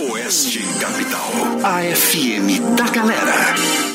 Oeste Capital. A FM da galera.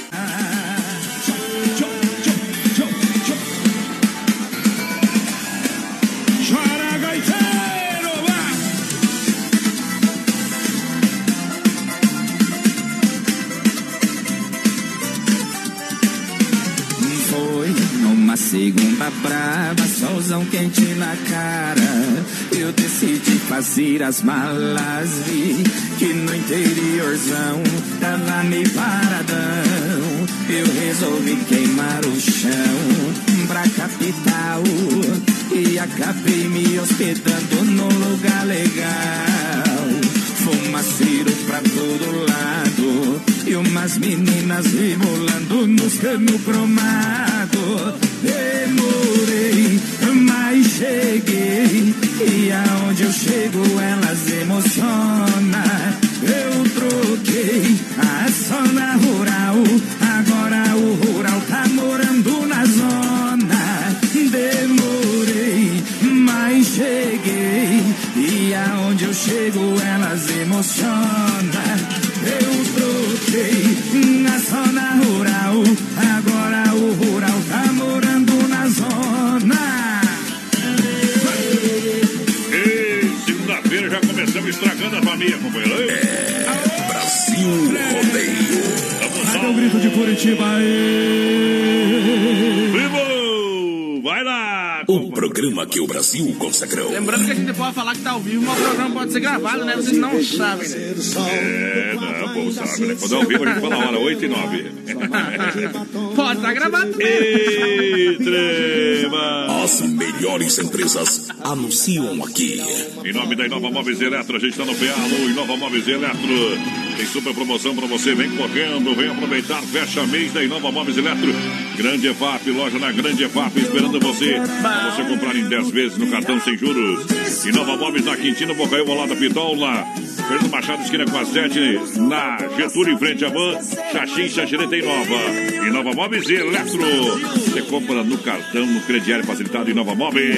Fazer as malas, vi que no interiorzão tava meio paradão. Eu resolvi queimar o chão pra capital e acabei me hospedando num lugar legal. Fumaceiro pra todo lado E umas meninas rebolando nos cano cromado Demorei, mas cheguei E aonde eu chego elas emocionam Eu troquei a zona rural Agora o rural tá morando na zona. Demorei, mas cheguei E aonde eu chego elas emocionam Eu troquei na estragando a família, companheiro. É, Brasil Rodeio. Cadê o grito de Curitiba aí? Vivo! Vai lá! O programa que o Brasil consagrou. Lembrando que a gente pode falar que tá ao vivo, mas o programa pode ser gravado, né? Vocês não sabem, né? É, não, o povo sabe, né? Quando é ao vivo a gente fala a hora, 8 e 9. Pode estar gravado. Extrema! As melhores empresas anunciam aqui. Em nome da Inova Móveis e Eletro, a gente está no PA, Inova Móveis e Eletro. Tem super promoção para você, vem correndo, vem aproveitar, fecha mês da Inova Móveis e Eletro. Grande EFAP, loja na Grande EFAP, esperando você. Para você comprar em 10 vezes no cartão sem juros. Inova Móveis na Quintino, Bocaiúva, ao lado da Pitol, lá. Fernando Machado, esquina com a 7, na Getúlio, em frente à Van. Xaxim, Xaxireta em Nova. Inova Móveis e Eletro. Você compra no cartão, no crediário facilitado Inova Móveis.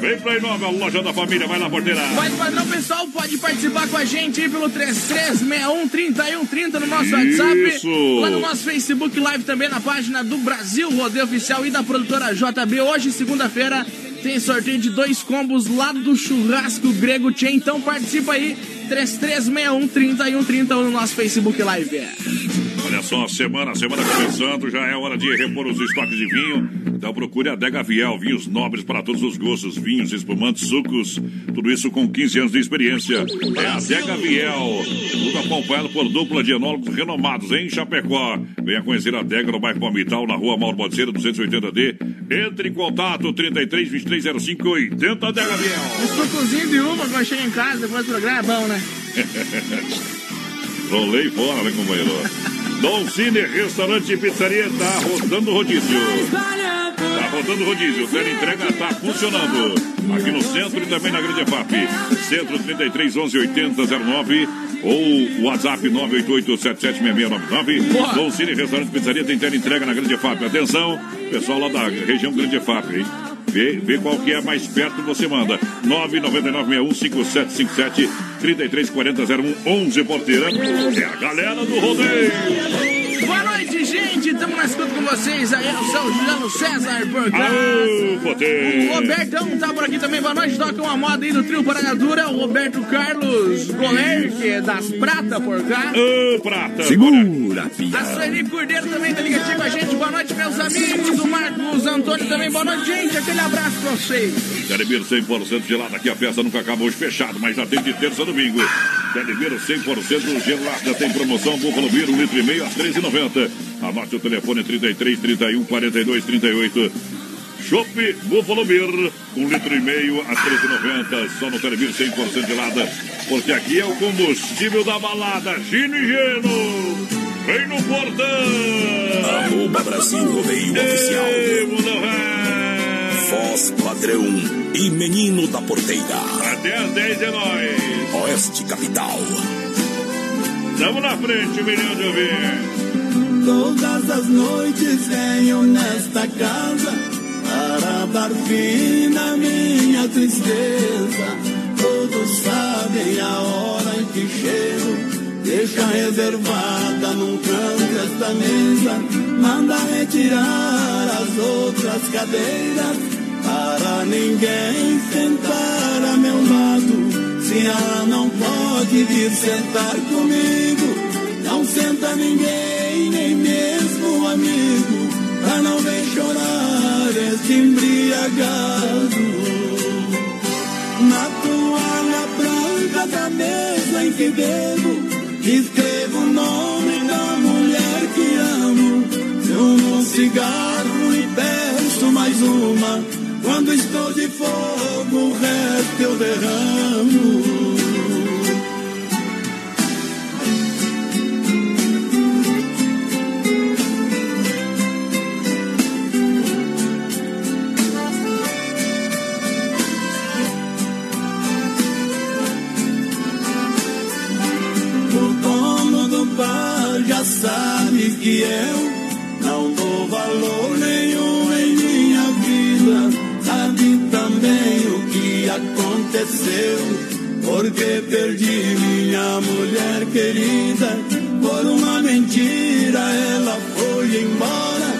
Vem pra Inova, a loja da família, vai lá, porteira. Mas, padrão, pessoal, pode participar com a gente aí pelo 3361-3130 no nosso WhatsApp. Isso. Lá no nosso Facebook Live também, na página do Brasil Rodeio Oficial e da produtora JB. Hoje, segunda-feira, tem sorteio de dois combos lá do Churrasco Grego Tchê. Então participa aí, 3361-3130 no nosso Facebook Live. Olha só, semana, semana começando, já é hora de repor os estoques de vinho. Então procure a Dega Viel, vinhos nobres para todos os gostos, vinhos, espumantes, sucos, tudo isso com 15 anos de experiência. É a Dega Viel, tudo acompanhado por dupla de enólogos renomados em Chapecó. Venha conhecer a Dega no bairro Palmital, na rua Mauro Bodeceira, 280D. Entre em contato, 33 23 05 80 Dega Viel. Um sucozinho de uva quando chega em casa depois do programa é bom, né? Rolei fora, né, companheiro? Dom Cine, restaurante e pizzaria, tá rodando rodízio. Tá rodando rodízio, o entrega tá funcionando. Aqui no centro e também na Grande FAP. Centro 33 11 80 09 ou WhatsApp 988776699. Dom Cine, restaurante e pizzaria, tem entrega na Grande FAP. Atenção, pessoal lá da região Grande FAP, hein? Vê, vê qual que é mais perto, você manda. 999615757 33400111 porteira. É a galera do rodeio. Gente. Estamos na escuta com vocês. Aí é o seu Juliano César por cá. Aô, O. Robertão tá por aqui também. Boa noite. Toca uma moda aí do trio Paragadura. O Roberto Carlos Goler, que é das Prata por cá. Ô, prata. Segura, A pia. Sueli Cordeiro também tá ligadinho com a gente. Boa noite, meus amigos. O Marcos Antônio também. Boa noite, gente. Aquele abraço pra vocês. Telebir 100% gelada, aqui a festa nunca acaba hoje fechado, mas já tem de terça a domingo. Telebir 100% gelada, tem promoção Búfalo Beer, um litro e meio a 13,90. Anote o telefone 33 31 42 38. Chopp Buffalo Beer, um litro e meio a 13,90. Só no Telebir 100% gelada, porque aqui é o combustível da balada. Gino e Geno, vem no portão. Arroba Brasil Rodeio Oficial. Ei, velho. Voz padrão e menino da porteira. Até às 10 é nóis. Oeste Capital. Tamo na frente, milhão de ouvir. Todas as noites venho nesta casa para dar fim na minha tristeza. Todos sabem a hora em que chego Deixa reservada num canto esta mesa. Manda retirar as outras cadeiras para ninguém sentar a meu lado. Se ela não pode vir sentar comigo, não senta ninguém, nem mesmo amigo, pra não ver chorar este embriagado. Na toalha branca da mesa em que bebo, escrevo o nome da mulher que amo. Fumo um cigarro e peço mais uma. Quando estou de fogo, o resto eu derramo. Que eu não dou valor nenhum em minha vida. Sabe também o que aconteceu. Porque perdi minha mulher querida. Por uma mentira ela foi embora.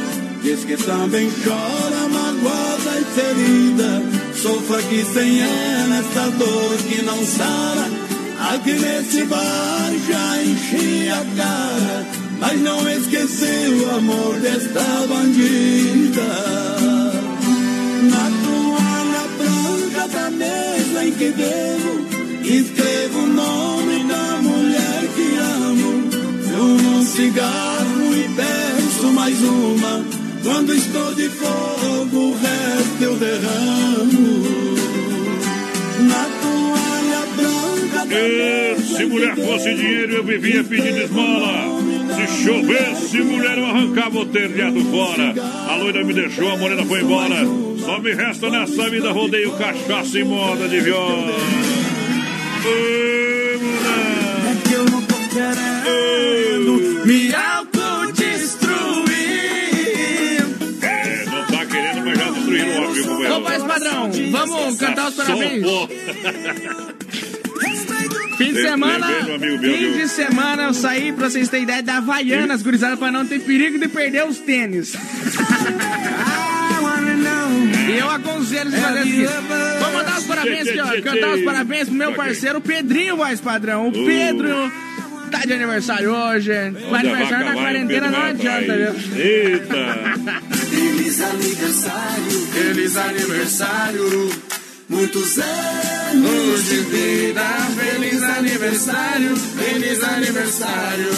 Diz que também chora, magoada e ferida. Sofra aqui sem ela essa dor que não sara. Aqui nesse bar já enchi a cara, mas não esqueci o amor desta bandida. Na toalha branca da mesa em que devo, escrevo o nome da mulher que amo. Fumo um cigarro e peço mais uma. Quando estou de fogo, o resto eu derramo. Na toalha branca da mesa Se em mulher fosse dinheiro, eu vivia pedindo esmola. Se chovesse, mulher, eu arrancava o telhado fora. A loira me deixou, a morena foi embora. Só me resta nessa vida rodeio, cachaça e moda de viola. Mulher. que eu não tô querendo me autodestruir. É, não tá querendo, mas já destruíram o óbvio, companheiro. Ô, voz padrão, vamos cantar os parabéns. Fim de semana, fim de semana eu saí, pra vocês terem ideia, da Havaianas, gurizada, pra não ter perigo de perder os tênis. E eu aconselho vocês fazer assim. Vou mandar os parabéns aqui, ó. Cantar os parabéns pro meu parceiro Pedrinho, voz padrão. O Pedro tá de aniversário hoje. O aniversário na quarentena não adianta, viu? Eita! Feliz aniversário, feliz aniversário, muitos anos de vida. Feliz aniversário, feliz aniversário,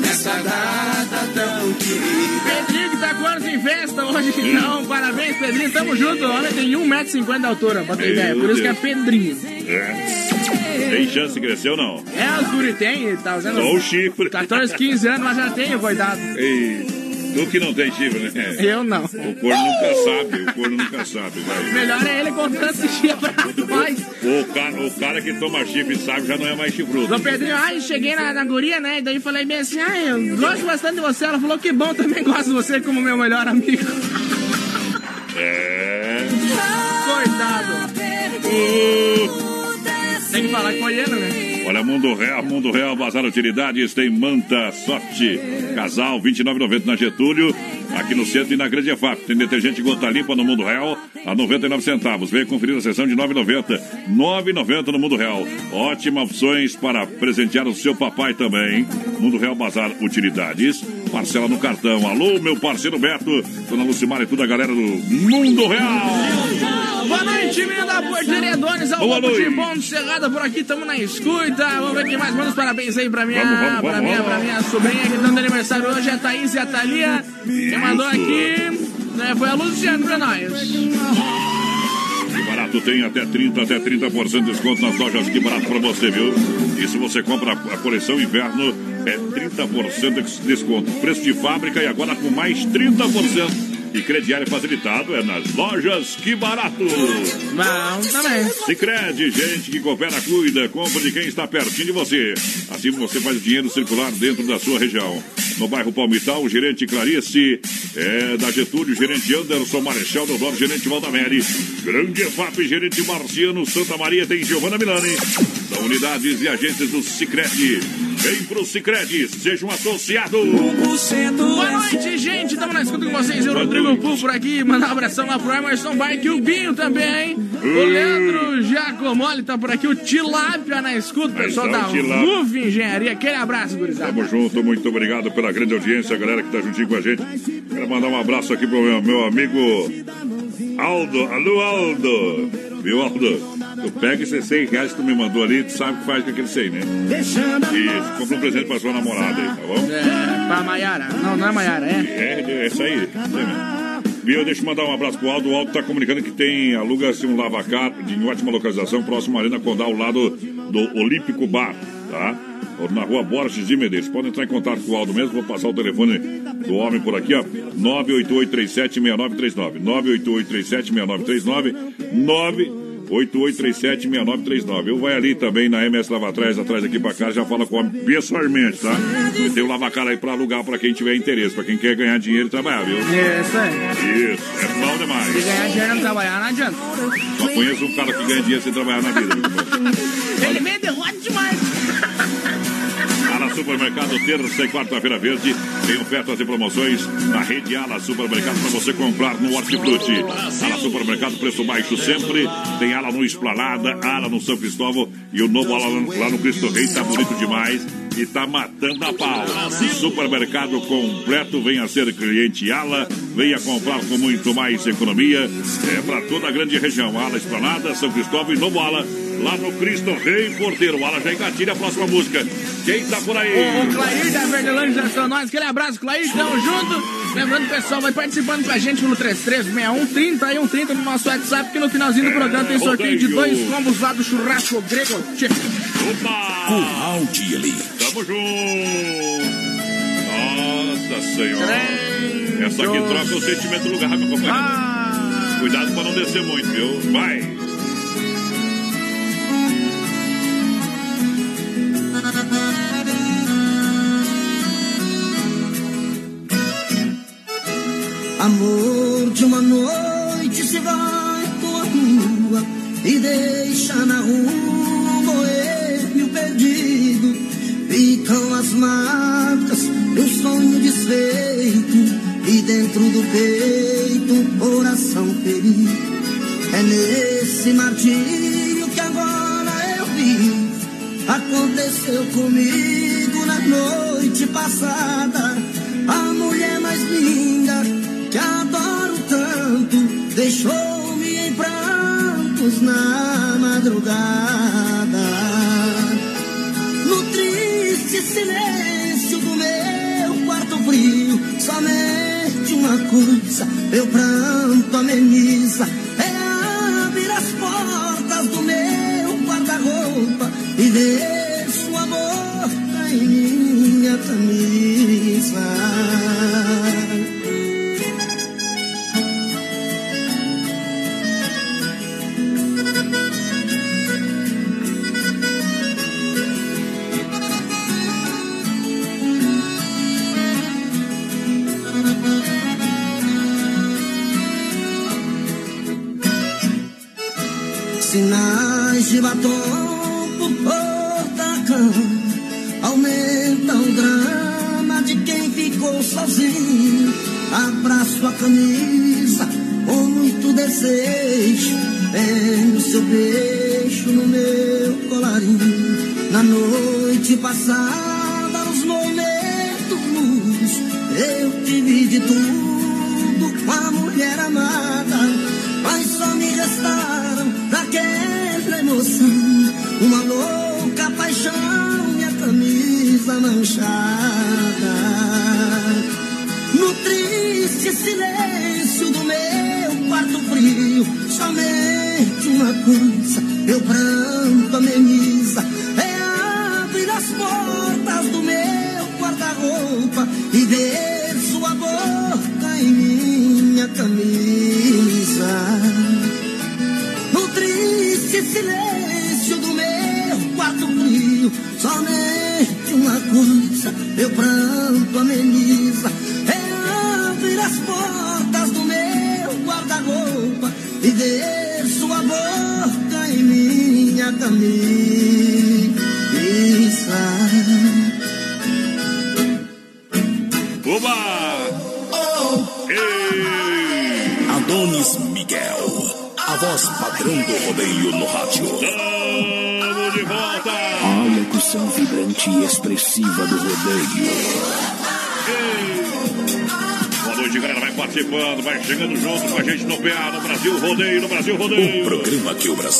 nessa data tão querida. Pedrinho que tá com anos em festa hoje, então. Parabéns, Pedrinho. Tamo junto. O homem tem 1,50m de altura, pra ter Meu ideia. Por isso que é. Pedrinho. É. Tem chance de crescer ou não? É, os guri tem, tá usando Só o chifre. 14, 15 anos, mas já tem, coitado. Ei, tu que não tem chifre, né? Eu não. O corno nunca sabe, o corno nunca sabe, vai. Melhor é ele contando esse dia pra nós. O cara, o cara que toma chifre sabe já não é mais chifrudo. Ô Pedrinho, ai, cheguei na, na guria, né? E daí falei bem assim, ai, eu gosto bastante de você. Ela falou que bom, também gosto de você como meu melhor amigo. É. Coitado. Uh, Tem que falar que foi ele, né? Olha, Mundo Real, Mundo Real, Bazar Utilidades, tem manta, sorte, casal, R$ 29,90 na Getúlio, aqui no centro e na Grande EFAP. Tem detergente gota limpa no Mundo Real, a 99 centavos. Venha conferir a sessão de 9,90. 9,90 no Mundo Real. Ótimas opções para presentear o seu papai também. Mundo Real Bazar Utilidades. Parcela no cartão. Alô, meu parceiro Beto, Dona Lucimar e toda a galera do Mundo Real. Boa noite, menino da Porteria Dones, ao Boa Lobo de noite. Bom Cerrado por aqui, tamo na escuta. Vamos ver quem mais manda os parabéns aí pra minha, Vamos, vamos, pra vamos, minha, pra minha sobrinha que estão de aniversário hoje, a Thaís e a Thalia. Quem mandou aqui né, foi a Luciana pra nós. Que barato tem até 30, até 30% de desconto nas lojas. Que barato pra você, viu? E se você compra a coleção inverno, é 30% de desconto. Preço de fábrica e agora com mais 30%. E crediário facilitado é nas lojas. Que barato! Bom, também. Sicredi, gente que coopera, cuida, compra de quem está pertinho de você. Assim você faz o dinheiro circular dentro da sua região. No bairro Palmital, o gerente Clarice é da Getúlio, gerente Anderson Marechal Deodoro, gerente Valdamere. Grande EFAP, gerente Marciano Santa Maria, tem Giovana Milani. São unidades e agentes do Sicredi. Vem pro Cicred, seja um associado. Boa noite, gente. Estamos na escuta com vocês. O Rodrigo Pul por aqui. Mandar um abração lá pro Emerson Bike e o Binho também, hein? O Leandro Giacomoli tá por aqui. O Tilápia na escuta. Pessoal da RUV Engenharia. Aquele abraço, gurizada. Tamo junto, muito obrigado pela grande audiência, a galera que tá juntinho com a gente. Quero mandar um abraço aqui pro meu, meu amigo Aldo. Alô, Aldo. Viu, Aldo? Tu pega esses 100 reais que tu me mandou ali, tu sabe o que faz com aquele 100, né? E compra um presente pra sua namorada aí, tá bom? É, pra Maiara. Não, não é Maiara, é? É, é isso aí. Isso aí mesmo. Viu, deixa eu mandar um abraço pro Aldo. O Aldo tá comunicando que tem, aluga-se um lavacar de ótima localização, próximo à Arena Condal, ao lado do Olímpico Bar, tá? Na rua Borges de Medeiros. Pode entrar em contato com o Aldo mesmo, vou passar o telefone do homem por aqui, ó. 988376939. 988376939. 9 8837-6939. Eu vai ali também na MS Lavatrás, atrás aqui pra cá, já fala com a pessoalmente, tá? Tem o lavacar aí pra alugar pra quem tiver interesse, pra quem quer ganhar dinheiro e trabalhar, viu? Isso aí. Isso, é bom Se demais. ganhar dinheiro e não trabalhar, não adianta. Só conheço um cara que ganha dinheiro sem trabalhar na vida. Ele vem derrota demais. Supermercado, terça e quarta-feira verde, tem ofertas e promoções na rede Ala Supermercado para você comprar no Hortifruti. Ala Supermercado, preço baixo sempre. Tem ala no Esplanada, ala no São Cristóvão e o novo ala lá no Cristo Rei tá bonito demais e tá matando a pau. Supermercado completo, venha ser cliente Ala, venha comprar com muito mais economia. É para toda a grande região. Ala Esplanada, São Cristóvão e novo ala lá no Cristo Rei Porteiro. Ala já engatilha a próxima música. Quem tá por aí? O Clair da Verdelândia já são nós. Aquele abraço, Clair. Tamo junto. Lembrando, pessoal, vai participando com a gente pelo 336130 e 130 no nosso WhatsApp, que no finalzinho do programa tem sorteio de dois combos lá do churrasco grego. Tchê. Opa! Curral de Elite. Tamo junto! Nossa Senhora! Essa aqui troca o sentimento do lugar, meu companheiro. Ah, Cuidado pra não descer muito, viu? Vai! Amor de uma noite se vai com a rua e deixa na rua perdido. Ficam as marcas do sonho desfeito e dentro do peito coração ferido. É nesse martírio que agora eu vi. Aconteceu comigo na noite passada. A mulher mais linda que adoro tanto deixou-me em prantos na madrugada. Silêncio do meu quarto frio, somente uma coisa meu pranto ameniza. É abrir as portas do meu guarda-roupa e ver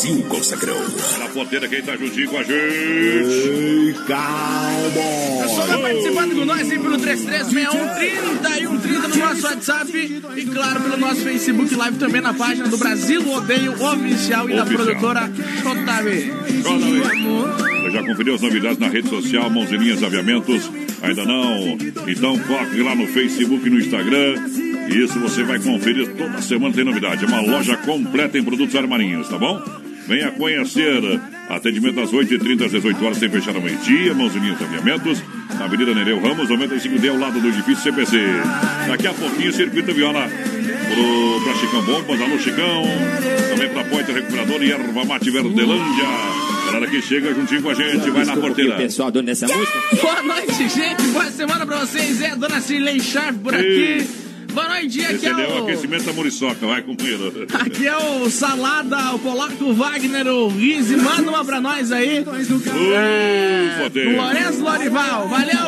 Brasil consagrou. Na porteira, quem tá juntinho com a gente? Ei, Pessoal, cowboy! vai participando com nós aí pelo 336130 e 130 no nosso WhatsApp. E claro, pelo nosso Facebook Live também na página do Brasil Rodeio Oficial e da produtora JB. Aí. Você já conferiu as novidades na rede social Mãozinhas Aviamentos? Ainda não? Então corre lá no Facebook e no Instagram. Isso você vai conferir toda semana tem novidade. É uma loja completa em produtos armarinhos, tá bom? Venha conhecer. Atendimento às 8h30 às 18 horas, sem fechar ao meio-dia. Mãozinhas Aviamentos, na Avenida Nereu Ramos, 95D, ao lado do edifício CPC. Daqui a pouquinho, Circuito Viola pro, pra Chicão Bombas, alô Chicão. Também pra Poiter Recuperador e Erva Mate Verdelândia. Galera que chega juntinho com a gente, vai na porteira. pessoal dono dessa música? Boa noite, gente. Boa semana pra vocês. É a dona Cirlei Sharp por aqui. Boa noite, aqui Esse é ali é o o... aquecimento da Muriçoca, vai companheiro. Aqui é o Salada, o Polaco Wagner, o Rizzi. Manda uma pra nós aí. É, poder. o Lourenço Lorival. Valeu.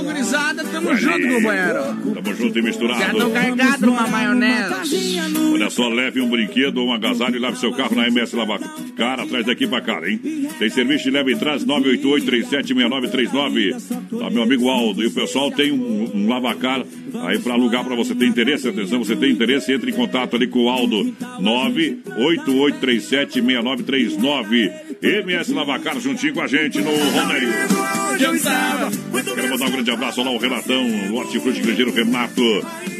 Tamo junto, companheiro. Tamo junto e misturado. Já tô carregado uma maionese. Olha só, leve um brinquedo ou um agasalho e lave seu carro na MS Lava Cara, atrás daqui pra cá, hein? Tem serviço de leve e traz 988-376939. Tá, meu amigo Aldo. E o pessoal tem um, um lavacar aí pra alugar pra você. Tem interesse? Atenção, você tem interesse? Entre em contato ali com o Aldo. 988376939. MS Lavacar juntinho com a gente no Rodeio. Quero mandar um grande abraço lá ao Renatão, o hortifruti grangeiro Renato,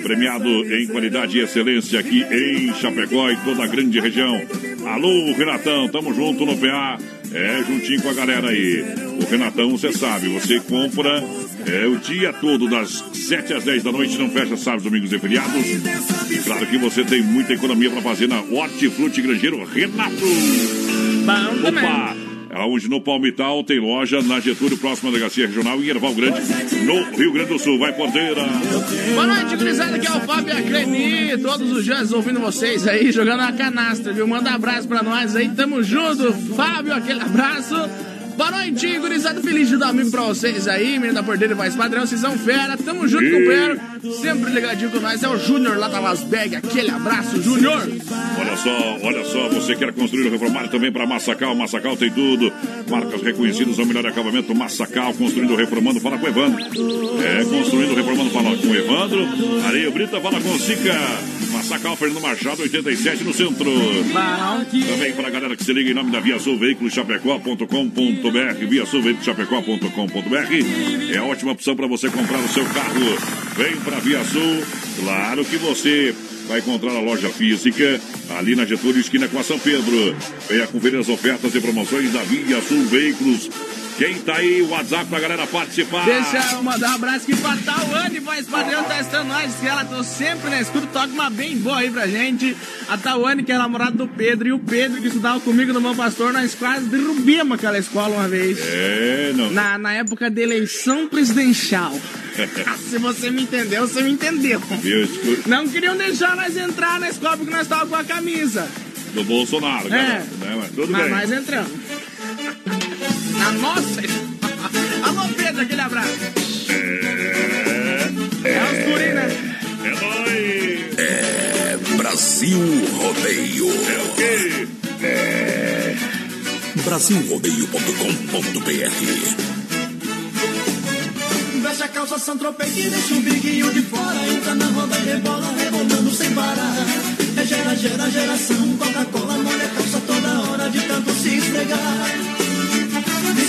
premiado em qualidade e excelência aqui em Chapecó e toda a grande região. Alô, Renatão, tamo junto no PA, é, juntinho com a galera aí. O Renatão, você sabe, você compra é, o dia todo, das 7 às 10 da noite, não fecha sábados, domingos e feriados. Claro que você tem muita economia para fazer na Hortifruti Grangeiro Renato. Bom também. Opa! Onde no Palmital tem loja na Getúlio, próxima delegacia regional em Erval Grande, no Rio Grande do Sul. Vai, porteira! Boa noite, gurizada. Aqui é o Fábio e a. Todos os dias ouvindo vocês aí, jogando a canastra, viu? Manda um abraço pra nós aí. Tamo junto. Fábio, aquele abraço. Boa noite, gurizada. Feliz de domingo pra vocês aí. Menino da Porteira e Voz Padrão. Vocês são fera. Tamo junto, companheiro. Sempre ligadinho com nós. É o Júnior lá da Las Vegas. Aquele abraço, Júnior. Olha só, olha só, você quer construir ou reformar também para Massacal. Massacal tem tudo. Marcas reconhecidas, ao melhor acabamento. Massacal, construindo ou reformando, fala com o Evandro. É, construindo ou reformando, fala com o Evandro. Areia Brita, fala com o Sica. Massacal, Fernando Machado, 87 no centro. Também para a galera que se liga em nome da Via Sul Veículos Chapecó.com.br. Via Sul Veículos Chapecó.com.br é a ótima opção para você comprar o seu carro. Vem para Via Sul. Claro que você vai encontrar a loja física ali na Getúlio, esquina com a São Pedro. Venha conferir as ofertas e promoções da Via Sul Veículos. Quem tá aí, o WhatsApp pra galera participar. Deixa eu mandar um abraço aqui pra Tawane, voz padrão, tá estando nós, que ela tô sempre na escuta, toca uma bem boa aí pra gente. A Tawane, que é namorada do Pedro, e o Pedro, que estudava comigo no Bom Pastor, nós quase derrubamos aquela escola uma vez. É, não. Na, na época da eleição presidencial. Se você me entendeu, você me entendeu. Escu- Não queriam deixar nós entrar na escola porque nós estávamos com a camisa. Do Bolsonaro, É. cara. Né, mas tudo Mas bem. nós entramos. Na nossa. Alô, Pedro, aquele abraço. É, É os guri, né? é nóis. É Brasil Rodeio. É o quê? Brasilrodeio.com.br Veste a calça Santropei e deixa o biguinho de fora. Entra na roda e rebola, rebolando sem parar. É gera, gera, geração. Coca-Cola molha a calça toda hora de tanto se esfregar.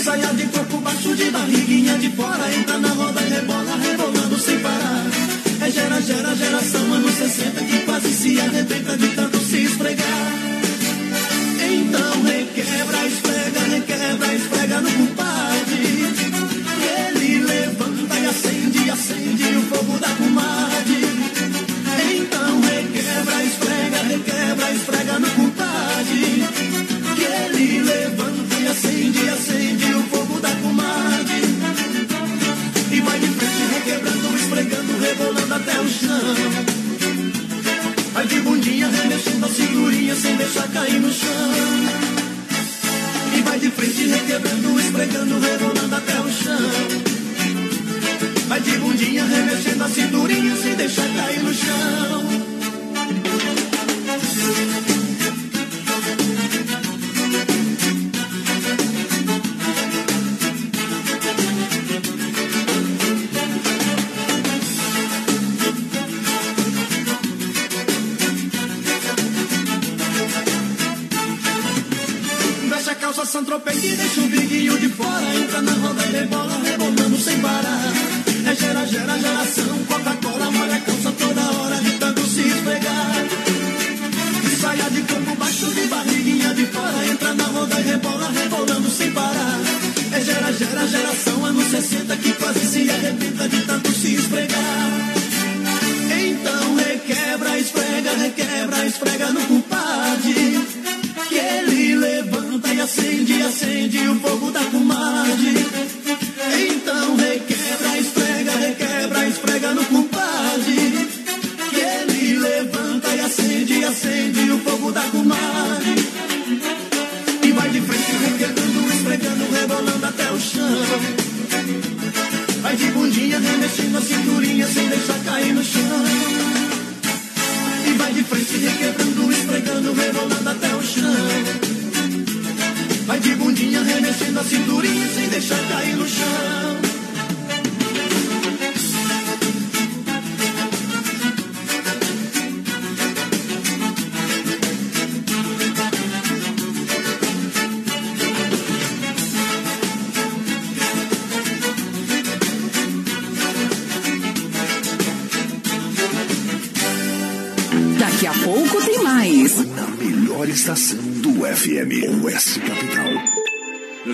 Saia de corpo baixo, de barriguinha de fora. Entra na roda e rebola, rebolando sem parar. É gera, gera, geração. Anos 60 que quase se arrebenta de tanto se esfregar. Então requebra, esfrega, requebra, esfrega no compadre. Ele levanta e acende, acende o fogo da comadre. Esfregando, rebolando até o chão. Vai de bundinha, remexendo a cinturinha sem deixar cair no chão.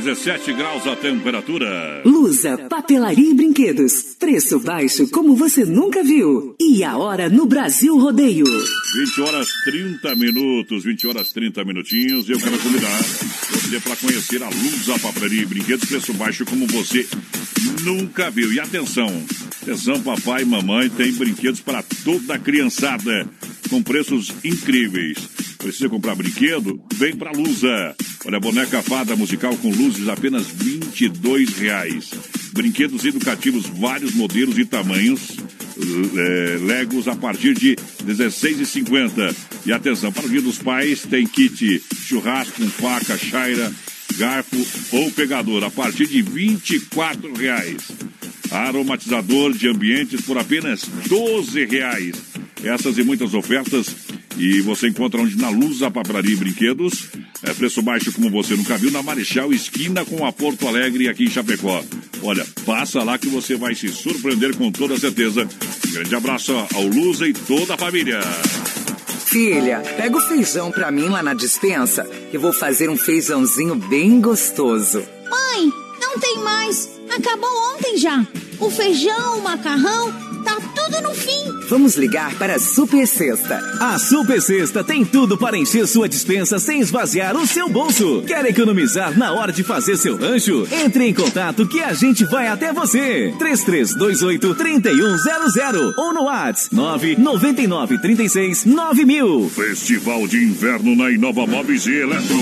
17 graus a temperatura. Lusa, papelaria e brinquedos. Preço baixo como você nunca viu. E a hora no Brasil Rodeio. 20 horas 30 minutos, 20 horas 30 minutinhos. E eu quero convidar você para conhecer a Lusa Papelaria e Brinquedos, preço baixo como você nunca viu. E atenção, atenção, papai e mamãe tem brinquedos para toda a criançada, com preços incríveis. Precisa comprar brinquedo? Vem pra Lusa. Olha, boneca fada musical com luzes apenas 22 reais. Brinquedos educativos, vários modelos e tamanhos. é, Legos a partir de R$ 16,50. E atenção, para o Dia dos Pais tem kit churrasco com faca, chaira, garfo ou pegador a partir de 24 reais. Aromatizador de ambientes por apenas 12 reais. Essas e muitas ofertas e você encontra onde na Luz a Papelaria e Brinquedos. É preço baixo como você nunca viu na Marechal esquina com a Porto Alegre aqui em Chapecó. Olha, passa lá que você vai se surpreender com toda certeza. Um grande abraço ao Luza e toda a família. Filha, pega o feijão pra mim lá na dispensa, que eu vou fazer um feijãozinho bem gostoso. Mãe, não tem mais. Acabou ontem já. O feijão, o macarrão, tudo no fim. Vamos ligar para a Super Sexta. A Super Sexta tem tudo para encher sua dispensa sem esvaziar o seu bolso. Quer economizar na hora de fazer seu rancho? Entre em contato que a gente vai até você. 3328-3100 ou no WhatsApp 999369000. Festival de Inverno na Inova Móveis e Eletro.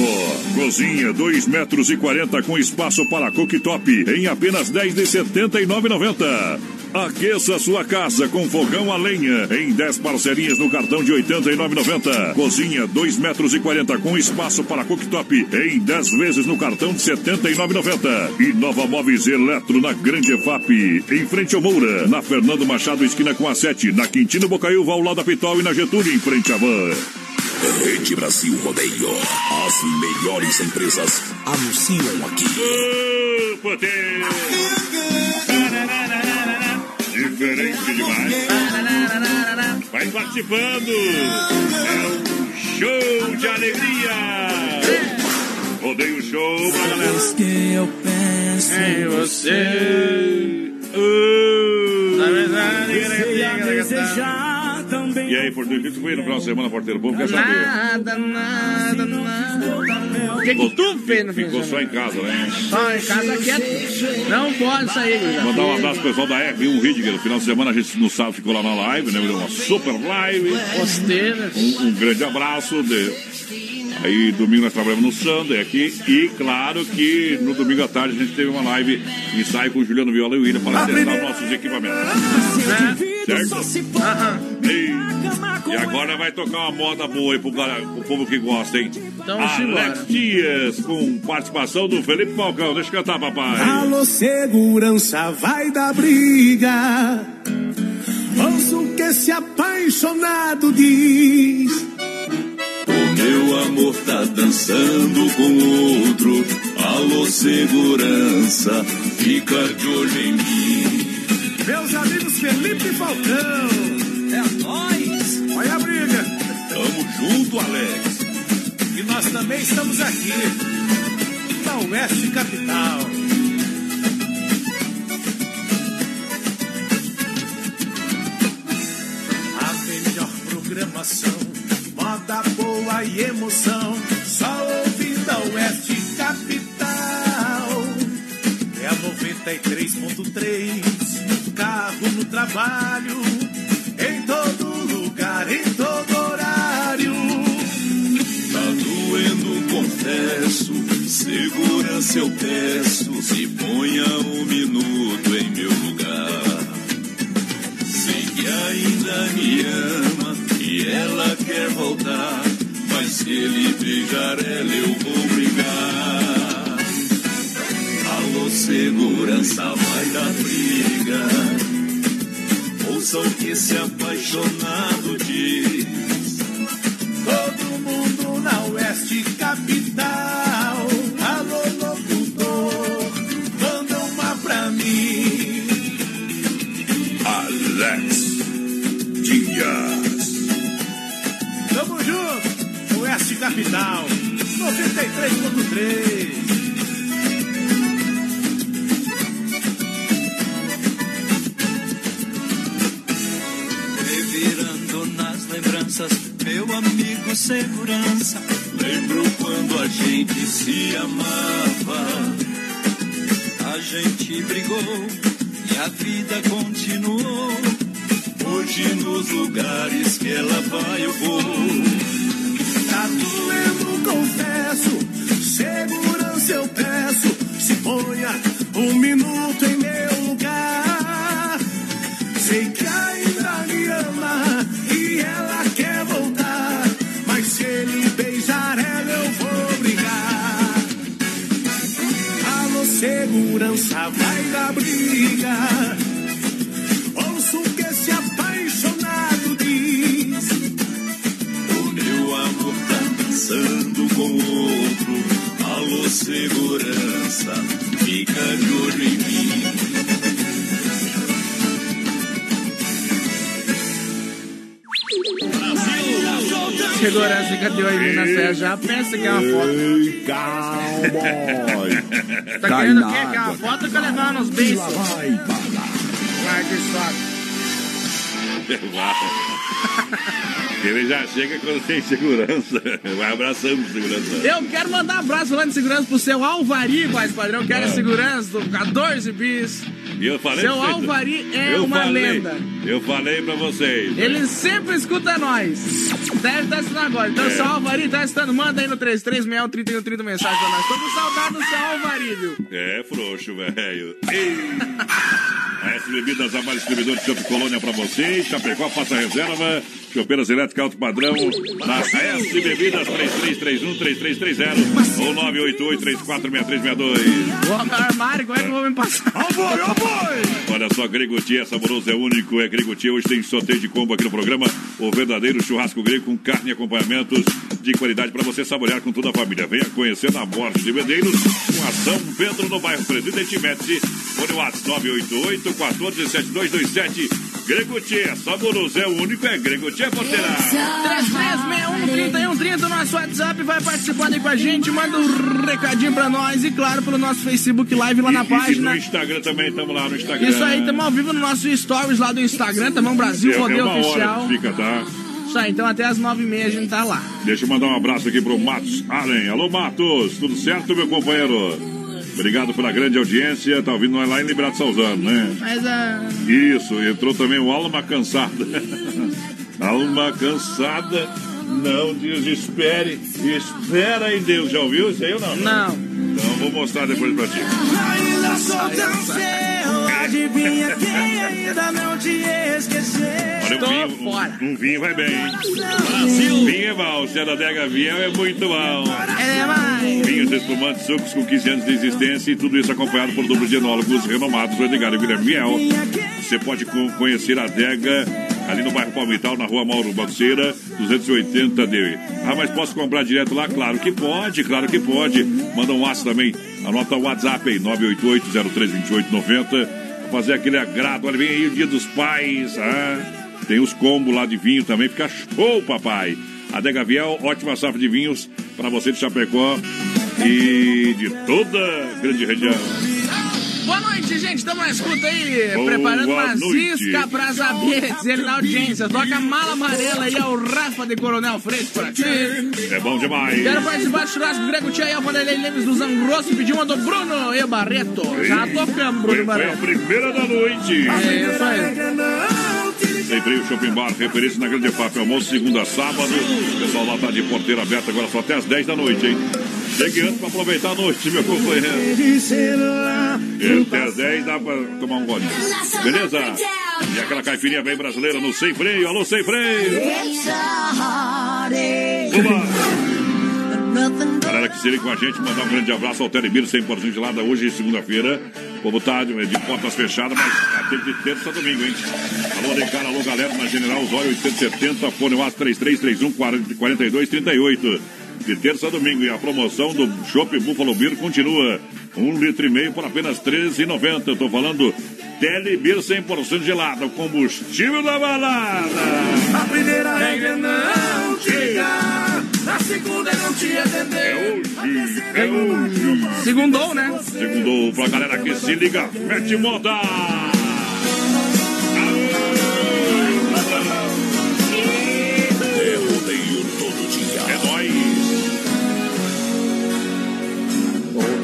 Cozinha 2 metros e 40 com espaço para cooktop em apenas 10 de 79,90. Aqueça sua casa com fogão a lenha em 10 parcelinhas no cartão de 89,90. Cozinha 2 metros e 40 com espaço para cooktop em 10 vezes no cartão de 79,90. E Nova Móveis Eletro na Grande EFAP, em frente ao Moura, na Fernando Machado esquina com a 7, na Quintino Bocaiúva ao lado da Pitol e na Getúlio em frente à Van. Rede Brasil Rodeio. As melhores empresas anunciam aqui. Poder! Diferente demais. Vai participando. É um show de alegria. Rodeio show pra galera. que eu penso Em você. Comecei a desejar também. E aí, porteiro, o que tu foi no final de semana, porteiro? Povo quer saber. Nada, nada, nada. O que, que tu fez no de Ficou só em casa, né? Só em casa quieto. Não pode sair, gurizada. Mandar um abraço pro pessoal da R1 Ridger. No final de semana a gente no sábado ficou lá na live, né? Uma super live. Posteiras. Um, um grande abraço. De... Aí domingo nós trabalhamos no Sunday aqui. E claro que no domingo à tarde a gente teve uma live ensaio com o Juliano Viola e o William para testar nossos equipamentos. Certo? E, e agora vai tocar uma moda boa aí pro, galera- pro povo que gosta, hein? Então, Alex. Dias, com participação do Felipe Falcão. Deixa eu cantar, papai. Alô, segurança, vai dar briga. Ouça o que esse apaixonado diz. Meu amor tá dançando com outro. Alô, segurança, fica de olho em mim. Meus amigos Felipe e Falcão. É nós. Olha a briga. Tamo junto, Alex. E nós também estamos aqui. Na Oeste Capital. A melhor programação, moda boa e emoção. Só ouvindo a Oeste Capital. É a 93.3, no carro, no trabalho, em todo lugar, em todo horário. Tá doendo, confesso. Segurança eu peço. Se ponha um minuto em meu lugar. Sei que ainda me ama quer voltar. Mas se ele beijar ela, eu vou brigar. Alô, segurança, vai dar briga. Ouça o que esse apaixonado diz. Capital, 93.3. Revirando nas lembranças, meu amigo segurança. Lembro quando a gente se amava. A gente brigou e a vida continuou. Hoje nos lugares que ela vai eu vou. Segurança fica de olho ali na festa. Já pensa que é uma foto. Ei, cowboy. Tá Cai querendo o quê? Que é uma foto que eu levar nos beijos? Lá vai, bala. Vai, que. Ele já chega quando tem segurança. Vai abraçando segurança. Eu quero mandar um abraço falando de segurança pro seu Alvari, mais padrão. Quero Ah. segurança do 14 bis. Eu falei Seu vocês- Alvari é uma falei, lenda. Eu falei pra vocês. Ele sempre escuta nós. Deve estar assistindo agora. Então, É. seu Alvari tá assistindo. Manda aí no 3361 3130 mensagem pra nós. Tô com saudade do seu Alvari, viu? É frouxo, velho. Ei. A S Bebidas, a mais distribuidor de Chopp Colônia pra vocês. Chapecó, faça reserva. Chopeiras elétricas alto padrão. Na S Bebidas, 3331-3330 ou 988-346362. O armário, como é que eu vou me passar? Olha só, Gregotia, é saboroso, é único, é Gregotia. Hoje tem sorteio de combo aqui no programa. O verdadeiro churrasco grego com carne e acompanhamentos de qualidade para você saborear com toda a família. Venha conhecer na Borges de Medeiros, com a São Pedro no bairro Presidente Médici. Fone WhatsApp 988 147227 Grego Tchê, só Guruzo é o único, é Grego Tchê, porteira. 3361-3130, o nosso WhatsApp, vai participando aí com a gente, manda um recadinho pra nós e, claro, pelo nosso Facebook Live lá na E página. no Instagram também, estamos lá no Instagram. Isso aí, estamos ao vivo no nosso Stories lá do Instagram, também Brasil É, Rodeio é Oficial. hora que fica, tá? Então até as nove e meia a gente tá lá. Deixa eu mandar um abraço aqui pro Matos Allen. Alô, Matos, tudo certo, meu companheiro? Obrigado pela grande audiência. Tá ouvindo nós lá em Liberato Salzano, né? Mas ah, Isso, entrou também o Alma Cansada. Alma Cansada, não desespere. Espera em Deus. Já ouviu isso aí ou não? Não. Então vou mostrar depois pra ti. Adivinha quem ainda não te esqueceu. Olha, um vinho, fora. um, um vinho vai bem. hein? Brasil! Vinho é bom. Se é da Dega Viel, é muito bom. é mais. Vinhos espumantes, sucos com 15 anos de existência e tudo isso acompanhado por duplo de enólogos renomados, o Edgar e Guilherme Miel. Você pode co- conhecer a adega ali no bairro Palmital, na rua Mauro Balseira, 280D. Ah, mas posso comprar direto lá? Claro que pode, claro que pode. Manda um aço também. Anota o WhatsApp aí, 988-032890. Fazer aquele agrado. Olha, vem aí o dia dos pais. Ah, tem os combos lá de vinho também. Fica show, papai. Adega Viel, ótima safra de vinhos para você de Chapecó e de toda a grande região. Boa noite, gente. Estamos na escuta aí, Boa preparando uma noite. cisca para as abelhas. Ele na audiência. Toca mala amarela aí, é o Rafa de Coronel Freitas por aqui. É bom demais. Quero participar do churrasco Grego Tia Vanderlei Lemes do Zangrosso. Pediu uma do Bruno e Barreto. Já tocamos, Bruno foi a Barreto. primeira da noite. É isso aí. Sempre o Shopping Bar, referência na Grande FAP. Almoço segunda a sábado. O pessoal lá tá de porteira aberta agora só até as 10 da noite, hein? Chegue antes pra aproveitar a noite, meu companheiro. E até as 10 dá pra tomar um golinho. Beleza? E aquela caipirinha bem brasileira no Sem Freio. Alô, Sem Freio! Vamos! Galera que se com a gente, mandar um grande abraço ao Telemiro 100% gelada hoje, segunda-feira. Como tá de, de portas fechadas, mas atende de terça a domingo, hein? Alô, Alencar, alô, galera, na General Osório 870, fone WhatsApp 3331 4238. De terça a domingo. E a promoção do Chopp Buffalo Beer continua. Um litro e meio por apenas R$ 13,90. Eu tô falando Telebir 100% gelada, o combustível da balada. A primeira regra é não chegar, a segunda é não te É atender. hoje, é hoje. Segundou, né? Segundo pra galera que se liga, mete moda!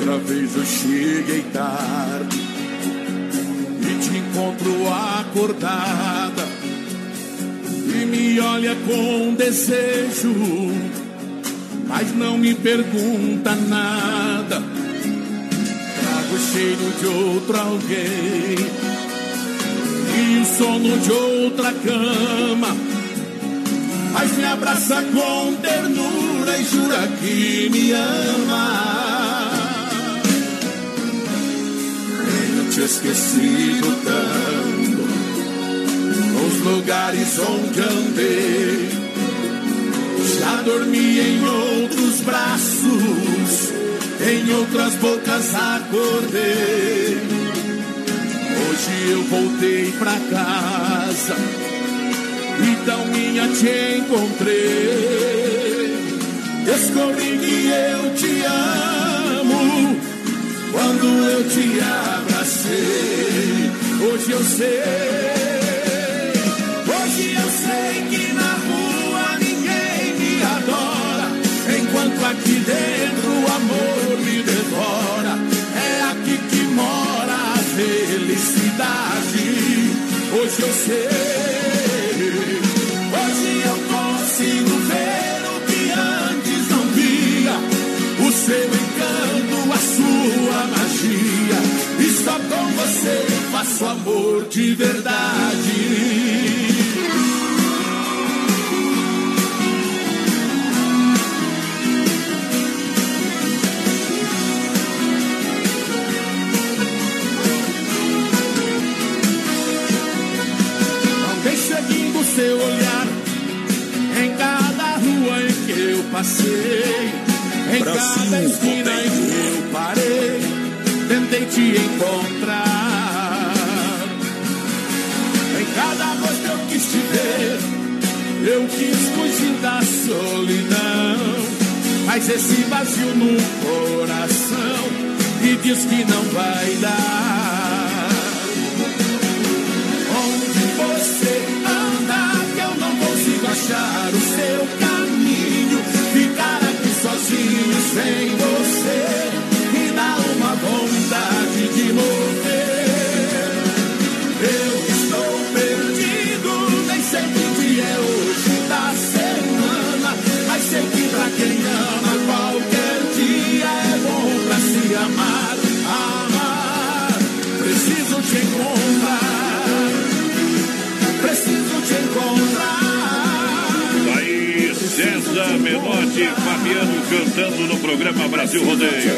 Outra vez eu cheguei tarde e te encontro acordada e me olha com desejo, mas não me pergunta nada. Trago o cheiro de outro alguém e o sono de outra cama. Mas me abraça com ternura e jura que me ama. Te esquecido tanto nos lugares onde andei. Já dormi em outros braços, em outras bocas acordei. Hoje eu voltei pra casa então minha te encontrei. Descobri que eu te amo quando eu te abracei. Hoje eu sei, hoje eu sei que na rua ninguém me adora. Enquanto aqui dentro o amor me devora. É aqui que mora a felicidade. Hoje eu sei. Faço amor de verdade. Seguindo seu olhar em cada rua em que eu passei, em Brasil, cada esquina em que eu parei, tentei te encontrar. te ver, eu quis fugir da solidão. Mas esse vazio no coração me diz que não vai dar. Onde você anda, que eu não consigo achar o seu caminho. Ficar aqui sozinho sem você me dá uma vontade de morrer. César Menotti Fabiano cantando no programa Brasil Rodeio.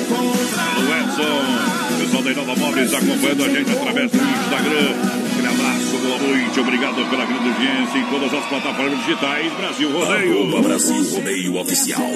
Alô, Edson. Pessoal da Inova Móveis acompanhando a gente através do Instagram. Aquele abraço, boa noite. Obrigado pela grande audiência em todas as plataformas digitais. Brasil Rodeio. Arroba Brasil Rodeio Oficial.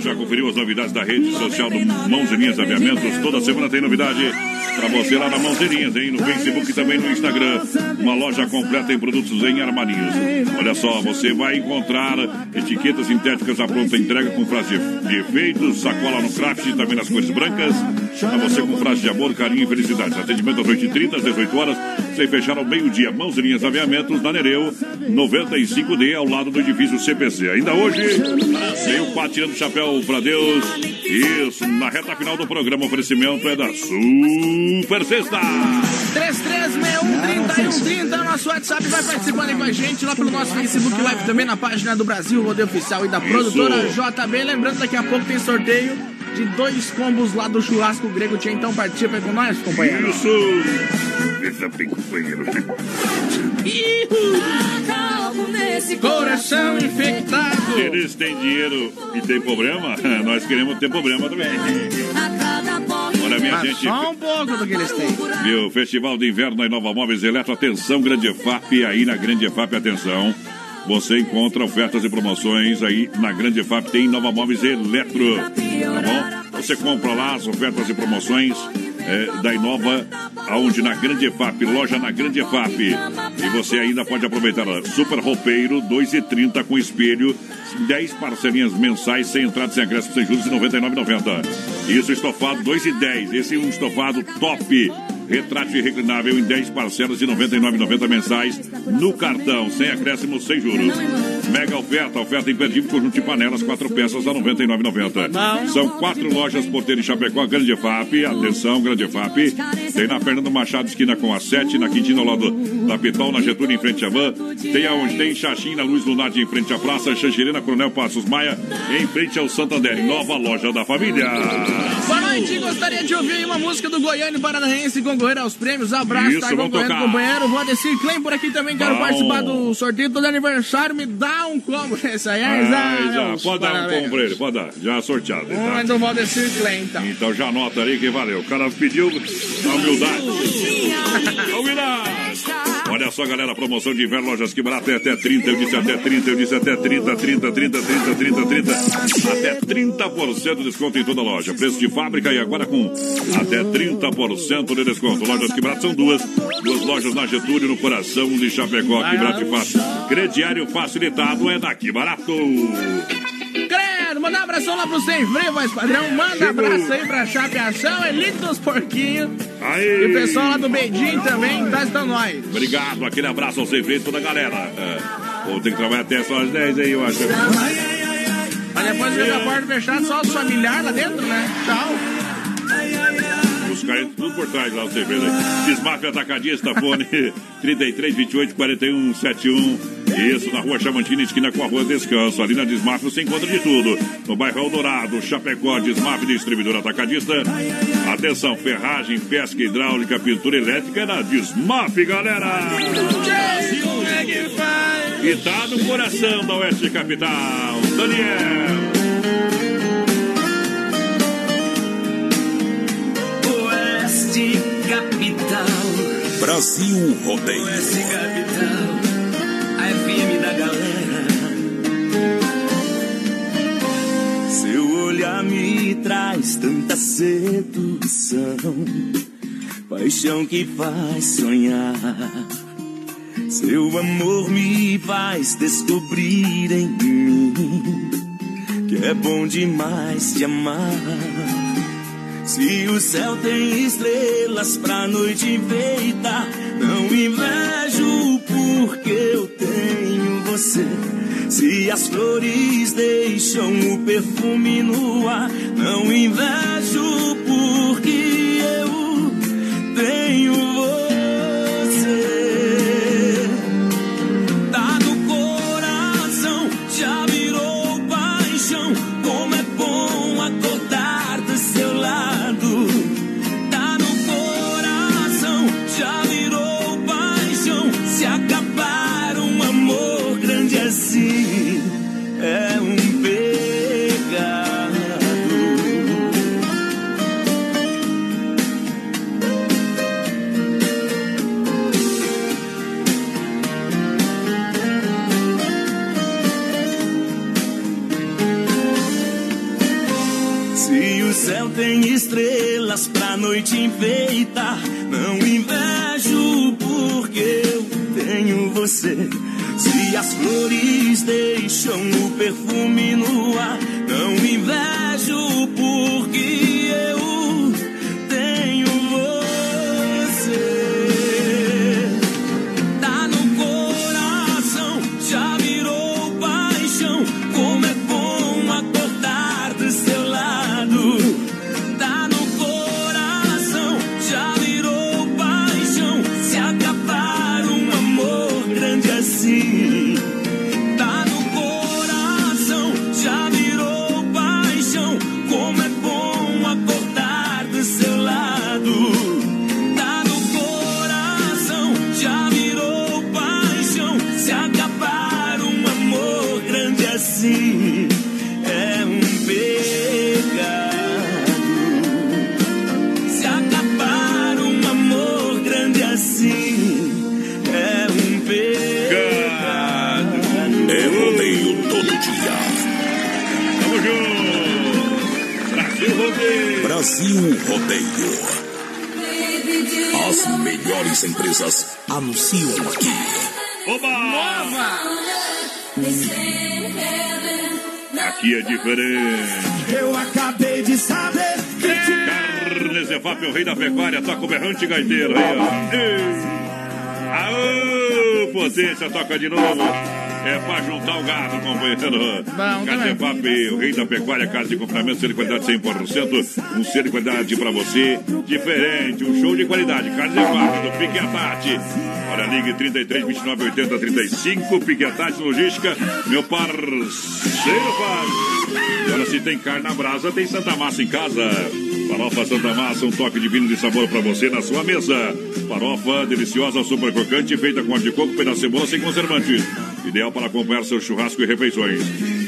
Já conferiu as novidades da rede social do Mãos e Linhas Aviamentos? Toda semana tem novidade para você lá na Mãos Linhas, hein? No Facebook e também no Instagram. Uma loja completa em produtos em armarinhos. Olha só, você vai encontrar etiquetas sintéticas à pronta entrega com frase de, efeitos, sacola no craft e também nas cores brancas. Para você com frase de amor, carinho e felicidade. Atendimento às 8h30, às 18 horas, sem fechar ao meio-dia. Mãos e Linhas Aviamentos, na Nereu, 95D, ao lado do edifício CPC. Ainda hoje, tem o Pá tirando o chapéu para Deus. Isso, na reta final do programa, oferecimento é da Super Sexta. 3361-3130, nosso WhatsApp vai participando aí com a gente lá pelo nosso Facebook Live, também na página do Brasil Rodeio Oficial e da produtora JB. Lembrando, daqui a pouco tem sorteio de dois combos lá do churrasco grego. Tia, então participa aí com nós, companheiro. Isso! Veja bem, companheiro. Coração infectado. Eles têm dinheiro e tem problema? Nós queremos ter problema também. Olha, minha Mas gente. só um pouco do que eles têm. Viu? Festival de Inverno na Nova Móveis Eletro. Atenção, Grande EFAP. Aí na Grande EFAP, atenção. Você encontra ofertas e promoções aí na Grande EFAP. Tem Nova Móveis Eletro. Tá bom? Você compra lá as ofertas e promoções é, da Inova, aonde na Grande EFAP, loja na Grande EFAP. E você ainda pode aproveitar Super Roupeiro, 2,30 com espelho, 10 parcelinhas mensais, sem entrada, sem acréscimo, sem juros, e 99,90. Isso, estofado, 2,10. Esse é um estofado top. Retrátil reclinável em 10 parcelas de R$ 99,90 mensais no cartão, sem acréscimo, sem juros. Mega oferta, oferta imperdível, conjunto de panelas, quatro peças a R$ 99,90. São quatro lojas Porteiro em Chapecó, Grande FAP, atenção, Grande FAP. Tem na Fernando Machado, esquina com a 7, na Quintina, ao lado da Pitol, na Getúlio, em frente à Van. Tem aonde? Tem Xaxim, na Luz Lunardi, em frente à Praça, Xanxerina, Coronel Passos Maia, em frente ao Santander, nova loja da família. Boa noite, gostaria de ouvir uma música do Goiânia Paranaense e concorrer aos prêmios. Abraço, Isso, tá vamos concorrendo, tocar. companheiro. Vou Adecir Klein por aqui também, quero Bom. participar do sorteio do aniversário. Me dá um combo nesse aí, Ah, ah, já, meus pode dar um parabéns. pão pra ele, pode dar. Já sorteado. Tá? é do Valdecir então. Então já anota aí que valeu. O cara pediu a humildade. A humildade. Olha só, galera, promoção de inverno, lojas que barato é até 30. Eu disse até 30, eu disse até 30, 30, 30, 30, 30, 30. Até 30% de desconto em toda loja. Preço de fábrica e agora com até 30% de desconto. Lojas que barato são duas. Duas lojas na Getúlio, no coração de Chapecó. Que barato e fácil. Crediário facilitado é daqui barato. Manda um abração lá pro Sem Freio, voz padrão. Manda abraço aí pra Chapeação, Elite dos Porquinhos. E o pessoal lá do Beijinho também, tá estando nós. Obrigado, aquele abraço ao Zefreito, toda a galera. É. Vou ter que trabalhar até só às 10 aí, eu acho. Mas depois fica a porta fechada, só os familiares lá dentro, né? Tchau. Os caras tudo por trás lá, você vê aí. Desmaf Atacadista, fone 33 28 41 71. Isso, na rua Chamantina, esquina com a rua Descanso. Ali na Desmaf você encontra de tudo. No bairro Eldorado, Chapecó, Desmaf, distribuidor atacadista. Atenção, ferragem, pesca hidráulica, pintura elétrica é na Desmaf, galera. E tá no coração da Oeste Capital. Daniel. Oeste Capital. Brasil Rodeio. Oeste Capital. FM da galera. Seu olhar me traz tanta sedução. Paixão que faz sonhar. Seu amor me faz descobrir em mim que é bom demais te amar. Se o céu tem estrelas pra noite enfeitar, não invejo porque eu tenho você. Se as flores deixam o perfume no ar, não invejo você. Se as flores deixam o perfume no ar, empresas anunciam aqui. Oba! Aqui é diferente. Eu acabei de saber que Carnes Evap, o rei da pecuária, toca o berrante gaiteiro aí, ó. Ei. Aô, potência, toca de novo. É pra juntar o gado, companheiro. Evap, o rei da pecuária, carne de complemento, selo de qualidade 100%. Um selo de qualidade pra você, diferente, um show de qualidade. Carne Evap, do Pique Tati. Olha, ligue 33 29 80 35, Pique Tati Logística, meu parceiro, pai. E olha, se tem carne na brasa, tem Santa Massa em casa. Farofa Santa Massa, um toque divino de sabor pra você na sua mesa. Farofa deliciosa, super crocante, feita com óleo de coco, pedaço de cebola sem conservantes. Ideal para acompanhar seu churrasco e refeições.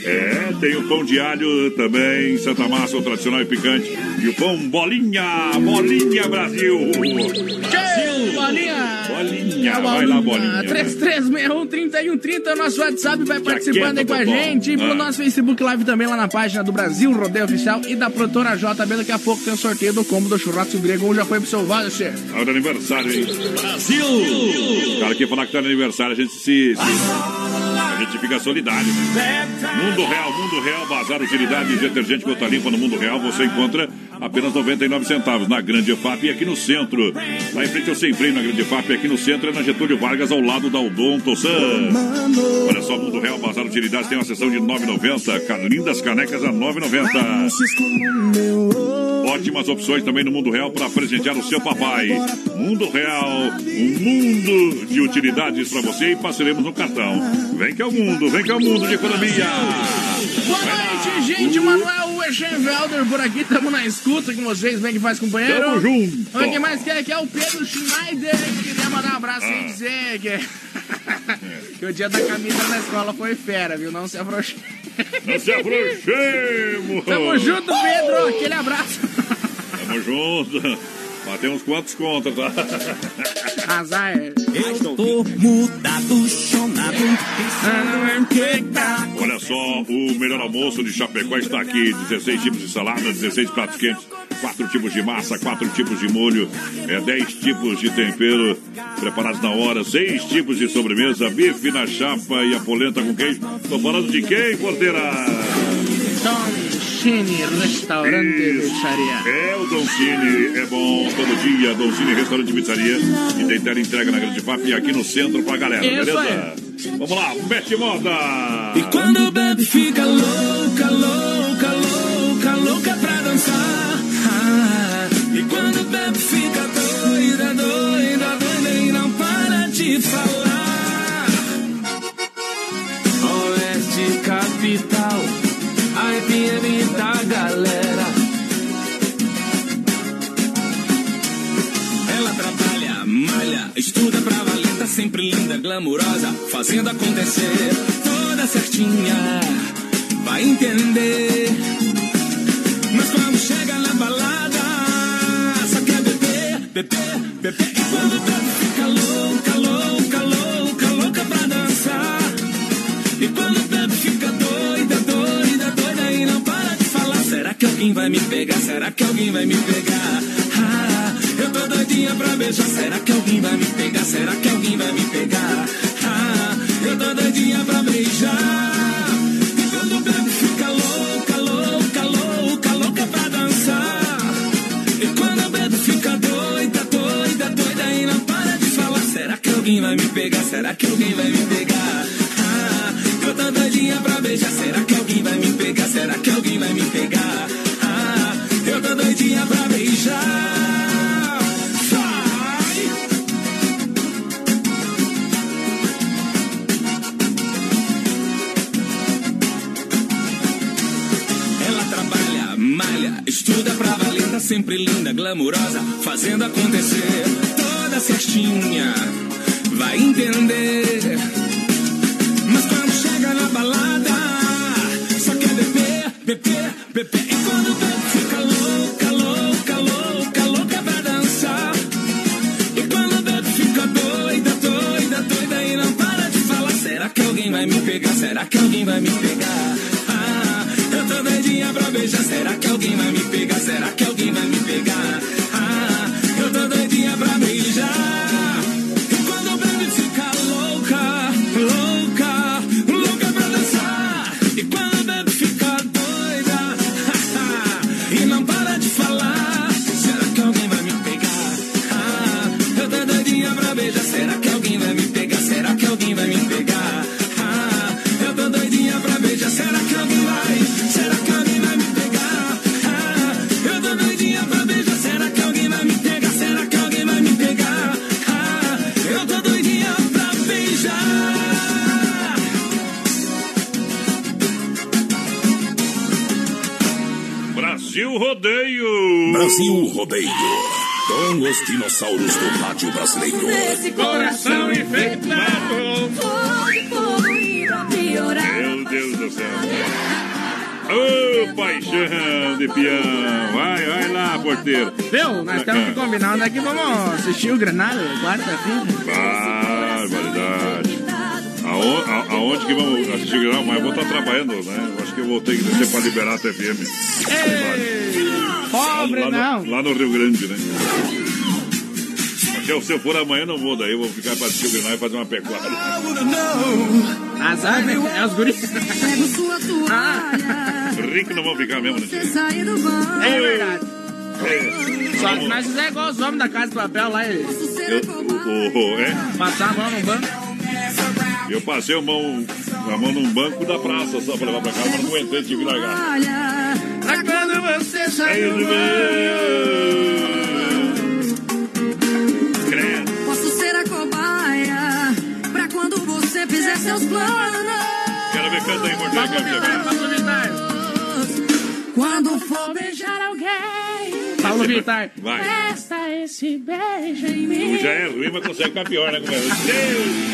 É, tem o pão de alho também, Santa Massa, o tradicional e picante. E o pão bolinha, bolinha Brasil. Brasil! Bolinha! Bolinha, vai lá, bolinha. 3361-3130 é o nosso WhatsApp, vai participando aí com a gente. E pelo Ah. nosso Facebook Live também lá na página do Brasil Rodeio Oficial e da produtora JB. Daqui a pouco tem o sorteio do combo do churrasco grego. Já foi pro seu Wallace. Hora aniversário, hein? Brasil! O cara que falar que tá no aniversário, a gente se. Fica solidário. Mundo Real, Mundo Real, Bazar Utilidade Detergente Gota Limpa no Mundo Real, você encontra apenas 99 centavos na Grande EFAP e aqui no centro. Lá em frente ao Sem Freio na Grande EFAP, aqui no centro é na Getúlio Vargas, ao lado da Odonto San. Olha só, Mundo Real, Bazar Utilidade tem uma sessão de 9,90. Ca- Lindas canecas a 9,90. Ótimas opções também no Mundo Real para presentear o seu papai. Mundo Real, um mundo de utilidades para você e passaremos no cartão. Vem que é o mundo, vem que é o mundo de economia. Boa noite, gente. Manuel Eschenvelder por aqui. Tamo na escuta com vocês. Vem que faz, companheiro. Tamo junto. Ver quem mais quer aqui é o Pedro Schneider. Queria mandar um abraço Ah. e dizer que... que o dia da camisa na escola foi fera, viu? Não se afrouxe. Não se afrouxemos. Tamo junto, Pedro. Aquele abraço. Tamo junto. Batemos quantos contas, tá? Azar. eu tô mudado, Olha só, o melhor almoço de Chapecó está aqui. 16 tipos de salada, 16 pratos quentes, 4 tipos de massa, 4 tipos de molho, é, 10 tipos de tempero preparados na hora, 6 tipos de sobremesa, bife na chapa e a polenta com queijo. Tô falando de quem, porteira? Cine, restaurante e pizzaria. É, o Don Cine é bom todo dia. Don Cine, restaurante e pizzaria. E tem tela entrega na Grande FAP e aqui no centro pra galera, Isso beleza? Vamos lá, mete moda! E quando bebe fica louca, louca, louca, louca pra dançar. Ah, e quando bebe fica doida, doida, doida e não para de falar. Estuda pra valer, tá sempre linda, glamurosa, fazendo acontecer, toda certinha, vai entender. Mas quando chega na balada, só quer beber, beber, beber. E quando bebe fica louca, louca, louca, louca pra dançar. E quando bebe fica doida, doida, doida e não para de falar. Será que alguém vai me pegar? Será que alguém vai me pegar? Doidinha pra beijar. Será que alguém vai me pegar? Será que alguém vai me pegar? Ah, eu tô doidinha pra beijar. E quando bebe fica louca, louca, louca, louca pra dançar. E quando bebe fica doida, doida, doida e não para de falar. Será que alguém vai me pegar? Será que alguém vai me pegar? Ah, eu tô doidinha pra beijar. Será que alguém vai me pegar? Será que alguém vai me pegar? Ah, eu tô doidinha pra beijar. Estuda pra valer, tá sempre linda, glamurosa, fazendo acontecer, toda certinha, vai entender. Mas quando chega na balada, só quer beber, beber, beber. Brasil Rodeio. Com os dinossauros do rádio brasileiro. Coração infectado! Meu Deus do céu! Ô, paixão de peão! Vai, vai lá, porteiro! Viu? Nós temos que combinar onde é que vamos assistir o Granada, quarta-feira. Barbaridade! Aonde, a- aonde que vamos assistir o Granal? Mas eu vou estar trabalhando, né? Eu acho que eu vou ter que descer para liberar a FM. Pobre lá, não. No, lá no Rio Grande, né? Porque se eu for amanhã, não vou. Daí eu vou ficar para o Granal e fazer uma pecuária. Azar, né? É os guris. Ah, Rico não vão ficar mesmo, né? é verdade. É. Só que nós fizemos igual os homens da Casa de Papel lá, eles Eu, o, o- é, passaram a mão no banco. eu passei a mão, a mão num banco da praça só pra levar pra casa, mas não aguentei, tive que largar. Eu do Credo. Posso ser a cobaia pra quando você fizer seus planos. Quero ver canta aí, Mortal Kombat. Quando for beijar alguém, Paulo Vittar. Vai. presta esse beijo em mim. Já é ruim, mas consegue ficar pior, né!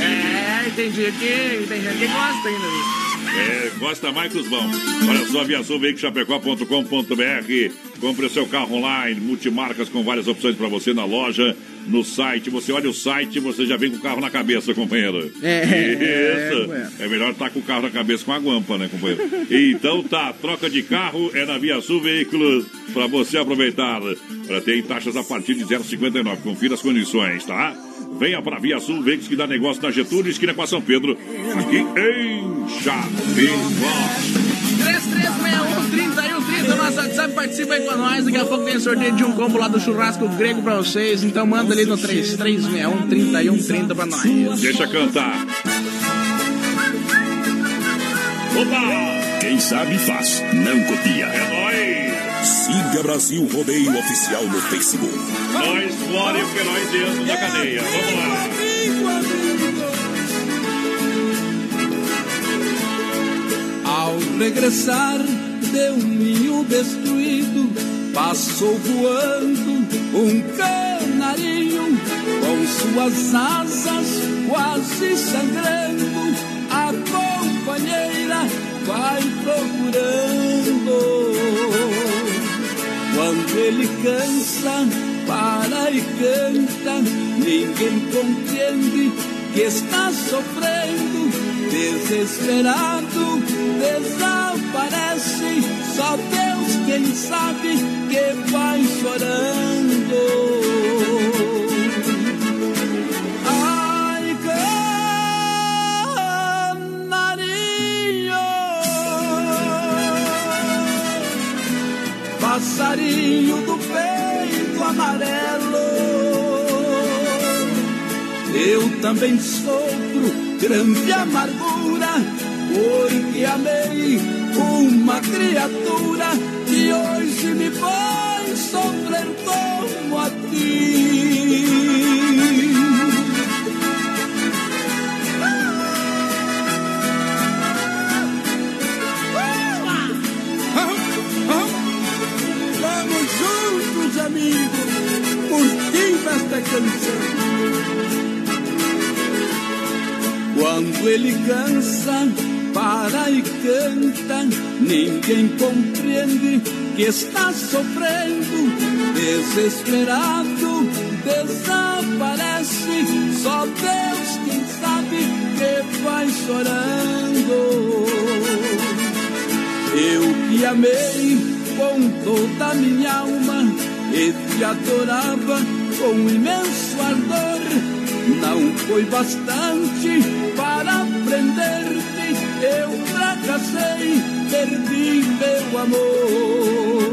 É, tem dia que, tem gente que gosta ainda disso. É, gosta mais que os bons. Olha só, aviaçãoveicochapecó.com.br. Compre o seu carro online, multimarcas com várias opções para você na loja, no site. Você olha o site você já vem com o carro na cabeça, companheiro. É, Isso. companheiro. É melhor estar com o carro na cabeça com a guampa, né, companheiro? Então tá, troca de carro é na Via Sul Veículos para você aproveitar. Olha, tem taxas a partir de 0,59. Confira as condições, tá? Venha para Via Sul, veículos que dá negócio na Getúlio, esquina com a São Pedro, aqui em Chapecó. 3361 nosso WhatsApp, participa aí com nós. Daqui a pouco tem sorteio de um combo lá do churrasco grego pra vocês. Então manda ali no 3361 3130 pra nós. Deixa cantar. Opa! Quem sabe faz, não copia. É nóis! Siga Brasil Rodeio Oficial no Facebook. Nós fora o que nós dentro da cadeia. Vamos lá. Ao regressar de um ninho destruído, passou voando um canarinho com suas asas quase sangrando. A companheira vai procurando. Quando ele cansa, para e canta, ninguém compreende que está sofrendo. Desesperado, desaparece. Só Deus quem sabe que vai chorando. Passarinho do peito amarelo. Eu também sofro grande amargura, porque amei uma criatura que hoje me faz sofrer como a ti. Quando ele cansa, para e canta, ninguém compreende que está sofrendo. Desesperado, desaparece. Só Deus quem sabe que vai chorando. Eu que amei com toda a minha alma e te adorava com imenso ardor. Não foi bastante para prender-te, eu fracassei, perdi meu amor.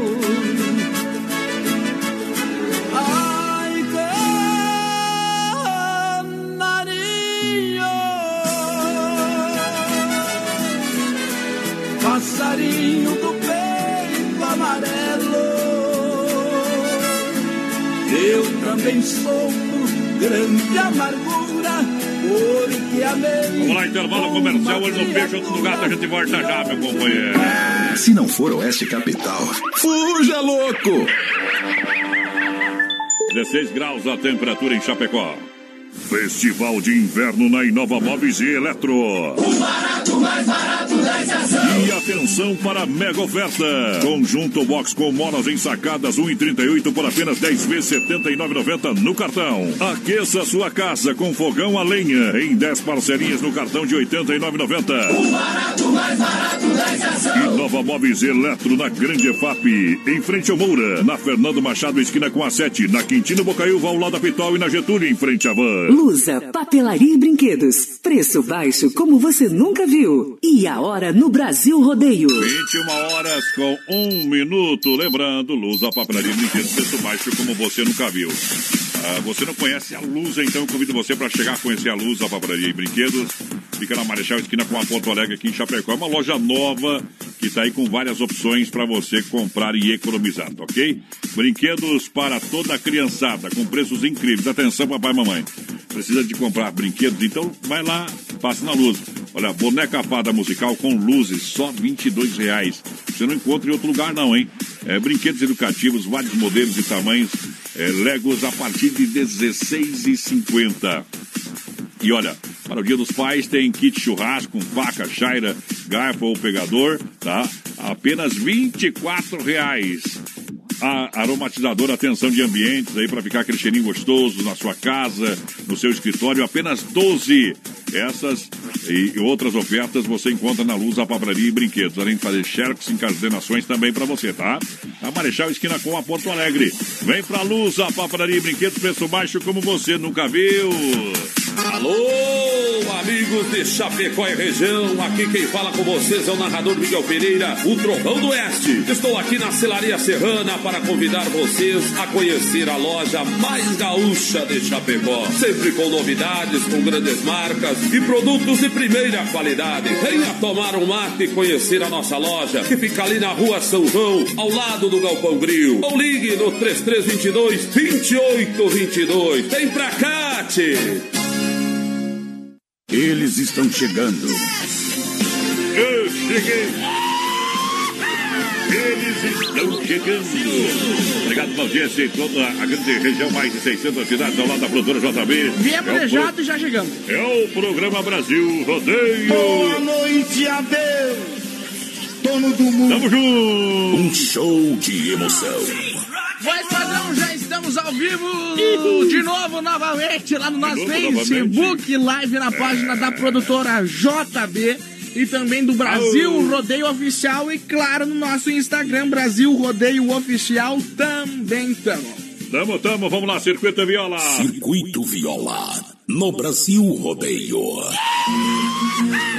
Também sofro grande amargura, porque amei. Vamos lá, intervalo comercial, olho no peixe, outro lugar, a gente volta já, meu companheiro. Se não for Oeste Capital, fuja louco! 16 graus a temperatura em Chapecó. Festival de Inverno na Inova Móveis e Eletro. O barato, mais barato da estação. E atenção para a mega oferta. Conjunto box com molas ensacadas 1,38 por apenas 10 vezes 79,90 no cartão. Aqueça sua casa com fogão a lenha em 10 parcelinhas no cartão de 89,90. O barato, mais barato da estação. Inova Móveis e Eletro na Grande EFAP, em frente ao Moura, na Fernando Machado, esquina com a 7, na Quintino Bocaiúva, ao lado da Pitol e na Getúlio, em frente à Van. Lusa, papelaria e brinquedos. Preço baixo como você nunca viu. E a hora no Brasil Rodeio. 21 horas com um minuto. Lembrando, Lusa, papelaria brinquedos, preço baixo como você nunca viu. Ah, você não conhece a Lusa, então eu convido você para chegar a conhecer a Lusa, papelaria e brinquedos. Fica na Marechal Esquina com a Porto Alegre aqui em Chapecó. É uma loja nova que está aí com várias opções para você comprar e economizar, tá ok? Brinquedos para toda a criançada, com preços incríveis. Atenção, papai e mamãe. Precisa de comprar brinquedos? Então vai lá, passe na luz. Olha, boneca fada musical com luzes, só 22 reais. Você não encontra em outro lugar não, hein? É, brinquedos educativos, vários modelos e tamanhos. É, Legos a partir de R$ 16,50. E olha, para o Dia dos Pais tem kit churrasco com faca, chaira, garfo ou pegador, tá? Apenas 24 reais. A aromatizador, atenção de ambientes aí para ficar aquele cheirinho gostoso na sua casa, no seu escritório, apenas 12. Essas e outras ofertas você encontra na Luz, a Papraria e Brinquedos. Além de fazer xerox e encadernações também para você, tá? A Marechal Esquina com a Porto Alegre. Vem pra Luz, a Papraria e Brinquedos, preço baixo como você nunca viu. Alô, amigos de Chapecó e região. Aqui quem fala com vocês é o narrador Miguel Pereira, o Trovão do Oeste. Estou aqui na Celaria Serrana para convidar vocês a conhecer a loja mais gaúcha de Chapecó. Sempre com novidades, com grandes marcas e produtos de primeira qualidade. Venha tomar um mate e conhecer a nossa loja, que fica ali na rua São João, ao lado do Galpão Grill. Ou ligue no 3322 2822. Vem pra cá, tchê. Eles estão chegando. Eu cheguei. Eles estão chegando. Obrigado pela audiência em toda a grande região, mais de 600 cidades ao lado da produtora JB. Viemos É o planejado pro- e já chegamos. É o programa Brasil Rodeio. Boa noite, adeus, dono do mundo. Tamo junto. Um show de emoção. Voz padrão, já estamos ao vivo de novo, novamente, lá no nosso novo, Facebook, live na página da produtora JB e também do Brasil Au. Rodeio Oficial e, claro, no nosso Instagram, Brasil Rodeio Oficial, também tamo. Tamo, tamo, vamos lá, Circuito Viola. Circuito Viola. No Brasil Rodeio.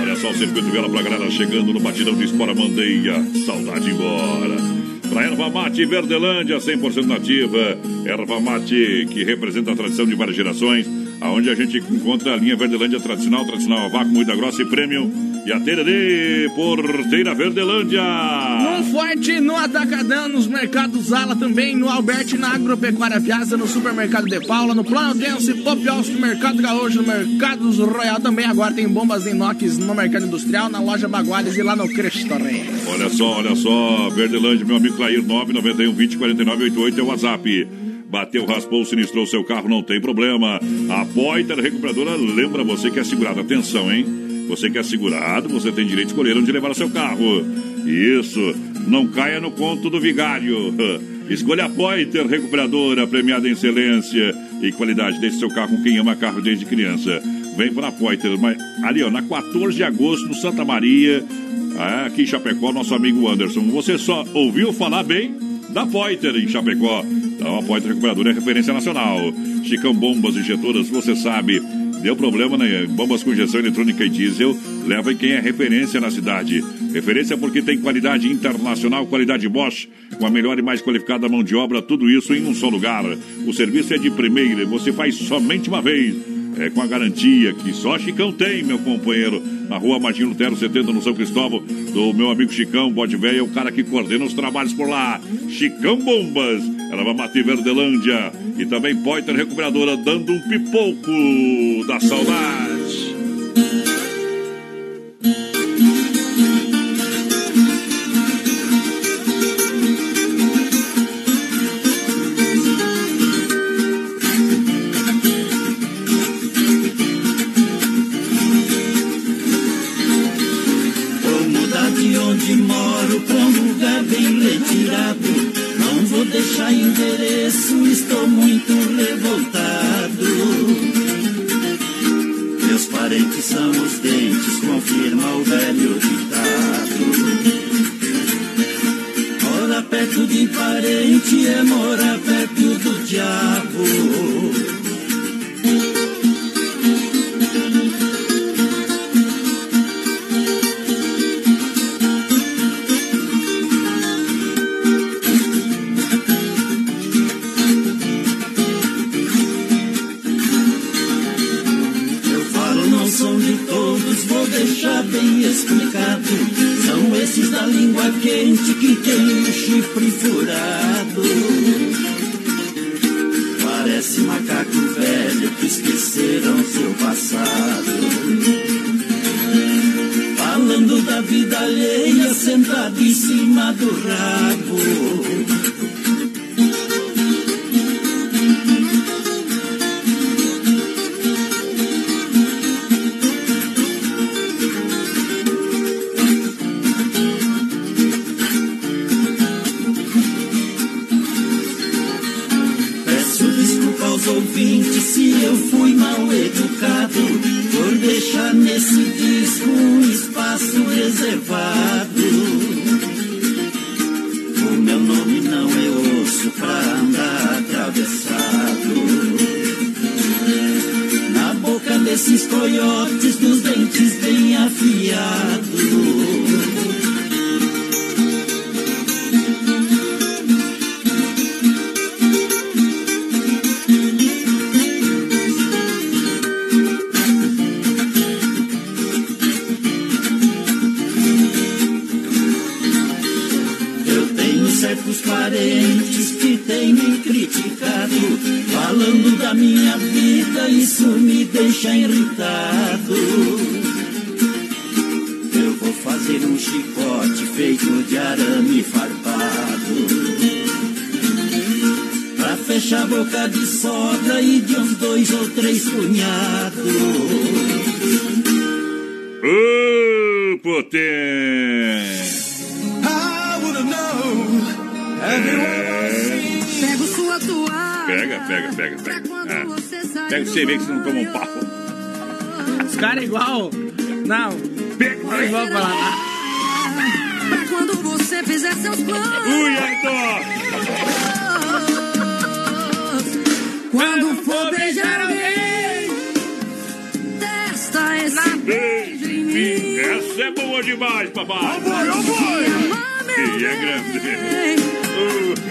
Olha só o Circuito Viola pra galera chegando no Batidão de Espora Mandeia. Saudade embora. Pra Erva Mate Verdelândia, 100% nativa. Erva Mate que representa a tradição de várias gerações. Aonde a gente encontra a linha Verdelândia tradicional, tradicional a vácuo, muita grossa e premium. E a Tererê, Porteira Verdelândia. No Forte, no Atacadão, nos mercados Ala também, no Alberti, na Agropecuária Piazza, no Supermercado De Paula, no Plano Dense, Popios, no Mercado Gaúcho, no Mercados Royal também. Agora tem bombas inox no Mercado Industrial, na loja Baguales e lá no Cristo Rei. Olha só, olha só, Verdelândia, meu amigo Clair, 991 20 49 88 é o WhatsApp. Bateu, raspou, sinistrou seu carro, não tem problema. A Poiter Recuperadora lembra você que é segurado. Atenção, hein? Você que é segurado, você tem direito de escolher onde levar o seu carro. Isso, não caia no conto do vigário. Escolha a Poiter Recuperadora, premiada em excelência e qualidade. Deixe seu carro com quem ama carro desde criança. Vem para a Poiter, mas ali ó, na 14 de agosto, no Santa Maria, aqui em Chapecó, nosso amigo Anderson. Você só ouviu falar bem da Poiter em Chapecó. Então, a Poiter Recuperadora é referência nacional. Chicão Bombas Injetoras, você sabe. Deu problema, né? Bombas com injeção eletrônica e diesel. Leva em quem é referência na cidade. Referência porque tem qualidade internacional, qualidade Bosch, com a melhor e mais qualificada mão de obra, tudo isso em um só lugar. O serviço é de primeira, você faz somente uma vez. É com a garantia que só Chicão tem, meu companheiro. Na rua Martinho Lutero 70, no São Cristóvão, do meu amigo Chicão, Bode Velho, é o cara que coordena os trabalhos por lá. Chicão Bombas, ela vai bater Verdelândia. E também Poiter Recuperadora, dando um pipoco da saudade. Parente é desses coiotes dos dentes bem afiados. Dois ou três cunhados. Ô, potência! Pego sua toalha. Pega, pega, pega, pega. Ah. Pega você vê que você não toma um pau. Os caras igual. Não. Pega, Não é igual pra lá. Pra quando você fizer seus planos. Ui, Arthur! Quando beijo em mim. Essa é boa demais, papai. Que é grande.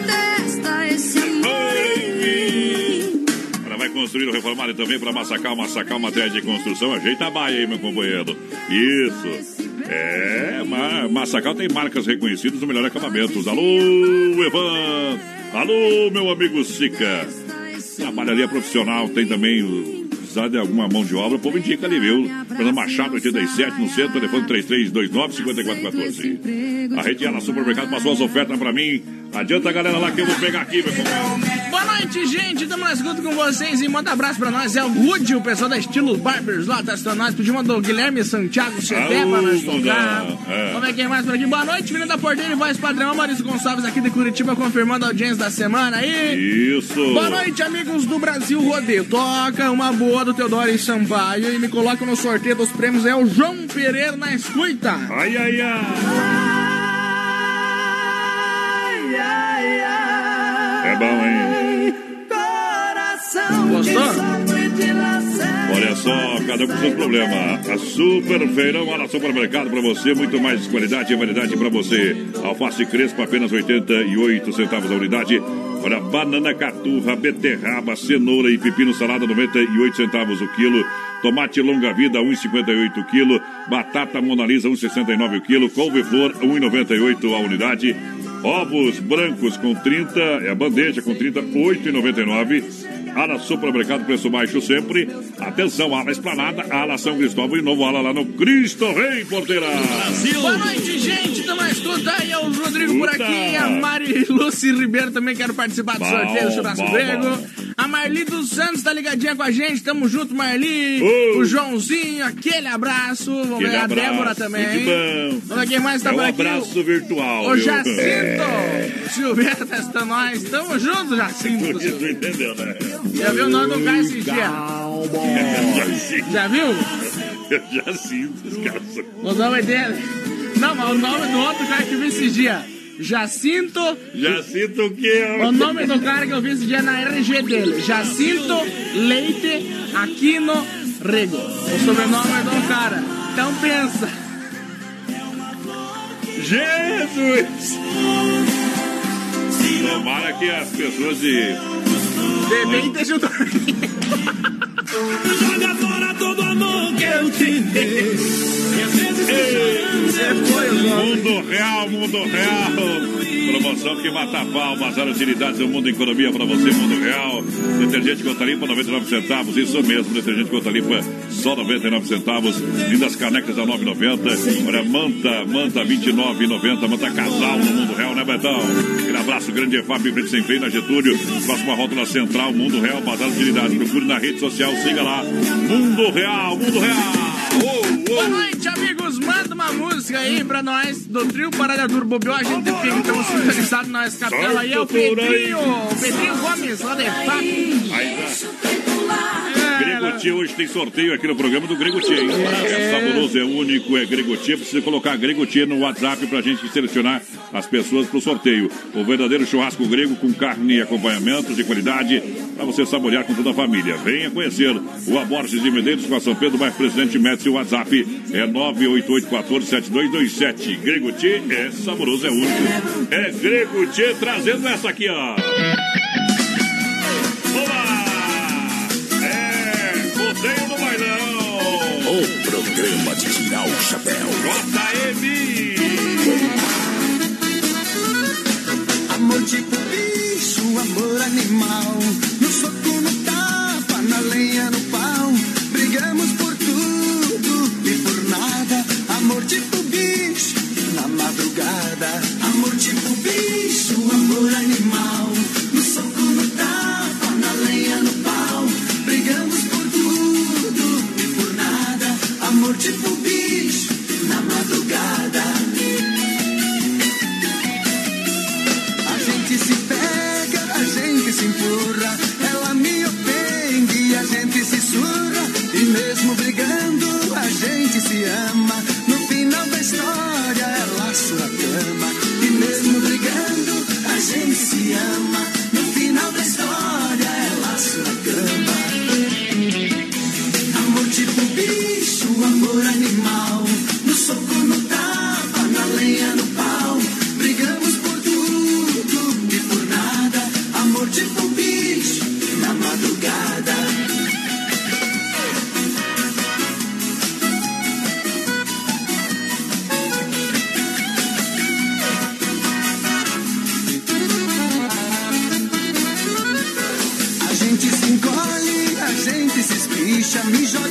Testa esse amor em mim. Ela vai construir ou reformar e também para massacar, massacar matéria de construção. Ajeita a baia aí, meu companheiro. Isso. É, ma Massacal tem marcas reconhecidas no melhor acabamentos. Alô, Evan. Alô, meu amigo Sica. Trabalharia profissional, tem também o precisar de alguma mão de obra, o povo indica ali, viu? Fernando Machado, 87, no centro, telefone 3329-5414. A Rede Ala Supermercado passou as ofertas pra mim. Adianta a galera lá que eu vou pegar aqui, meu companheiro. Boa noite, gente. Estamos na escuta com vocês e manda abraço pra nós. É o Woody, o pessoal da Estilo Barbers lá, tá assistindo nós. Pediu uma do Guilherme Santiago Cheté pra nós tocar. É. Vamos ver quem mais por aqui. Boa noite, menino da Porteira e voz padrão. Maurício Gonçalves aqui de Curitiba confirmando a audiência da semana aí. Isso. Boa noite, amigos do Brasil Rodeio. Toca uma boa do Teodoro e Sampaio e me coloca no sorteio dos prêmios. É o João Pereira na escuta. Ai, ai, ai. É bom, hein? Olha só, cada um com seus problemas. A Super Feirão no supermercado para você, muito mais qualidade e variedade para você. Alface Crespa, apenas 88 centavos a unidade. Olha, banana caturra, beterraba, cenoura e pepino salada, 98 centavos o quilo. Tomate longa vida, 1,58 o quilo. Batata Mona Lisa, 1,69 o quilo. Couve-flor, 1,98 a unidade. Ovos brancos com 30, é a bandeja com 30, 8,99. Ala Supermercado, preço baixo sempre. Atenção, ala Esplanada, ala São Cristóvão e novo ala lá no Cristo Rei Porteira. Boa noite, gente. Estamos na escuta. Aí é o Rodrigo por Escuta. aqui. A Mari Lucy Ribeiro também quero participar do Bom, sorteio do churrasco bom, grego. bom. A Marli dos Santos tá ligadinha com a gente. Tamo junto, Marli. Oh. O Joãozinho, aquele abraço. Vamos Aquele ver a abraço, Débora também. muito bom. Vamos ver quem mais tá é um por aqui. abraço virtual. O? Jacinto. É. Silveira tá assistindo nós. Tamo junto, Jacinto. Por isso entendeu, né? Já viu o nome do cara esses dias? Jacinto. Já viu? Jacinto, os caras são... O nome dele. Não, mas o nome do outro cara que eu vi esses dias. Jacinto. Jacinto o quê? O nome do cara que eu vi esse dia na RG dele. Jacinto Leite Aquino Rego. O sobrenome do cara. Então pensa. Jesus! Tomara que as pessoas de. Bebê esteja Joga fora todo amor que eu te dei. E às vezes o nome. Mundo Real, Mundo Real. Promoção que mata a pau, Bazar Utilidades, o Mundo Economia para você, Mundo Real. Detergente Gota Limpa, 99 centavos. Isso mesmo, detergente Gota Limpa, só 99 centavos. Lindas canecas a 9,90. Olha, manta, manta 29,90. Manta casal no Mundo Real, né, Betão? Aquele abraço grande, em frente sem freio, na Getúlio. Próxima rótula central, Mundo Real, Bazar Utilidades. Procure na rede social, siga lá. Mundo Real, Mundo Real. Oh, Boa noite, amigos. Manda uma música aí pra nós do trio Parada Duro Bobeou. A gente fica então sintonizado na capela. Aí é o. Pedrinho. O Pedrinho Gomes, lá de. Aí, tá. Gregotia, hoje tem sorteio aqui no programa do Gregotia. É, é saboroso, é único, é Gregotia. Precisa colocar Gregotia no WhatsApp pra gente selecionar as pessoas pro sorteio. O verdadeiro churrasco grego com carne e acompanhamentos de qualidade para você saborear com toda a família. Venha conhecer o Aborges de Medeiros com a São Pedro, mais presidente Médici. O WhatsApp é 988147227. Gregotia é saboroso, é único. É Gregotia trazendo essa aqui, ó. Olá! Rodeio Bailão. O programa de tirar o chapéu. JM. Amor tipo bicho, amor animal. No soco, no tapa, na lenha, no pau. Brigamos por tudo e por nada. Amor tipo bicho, na madrugada. Amor tipo bicho, amor animal. to camisa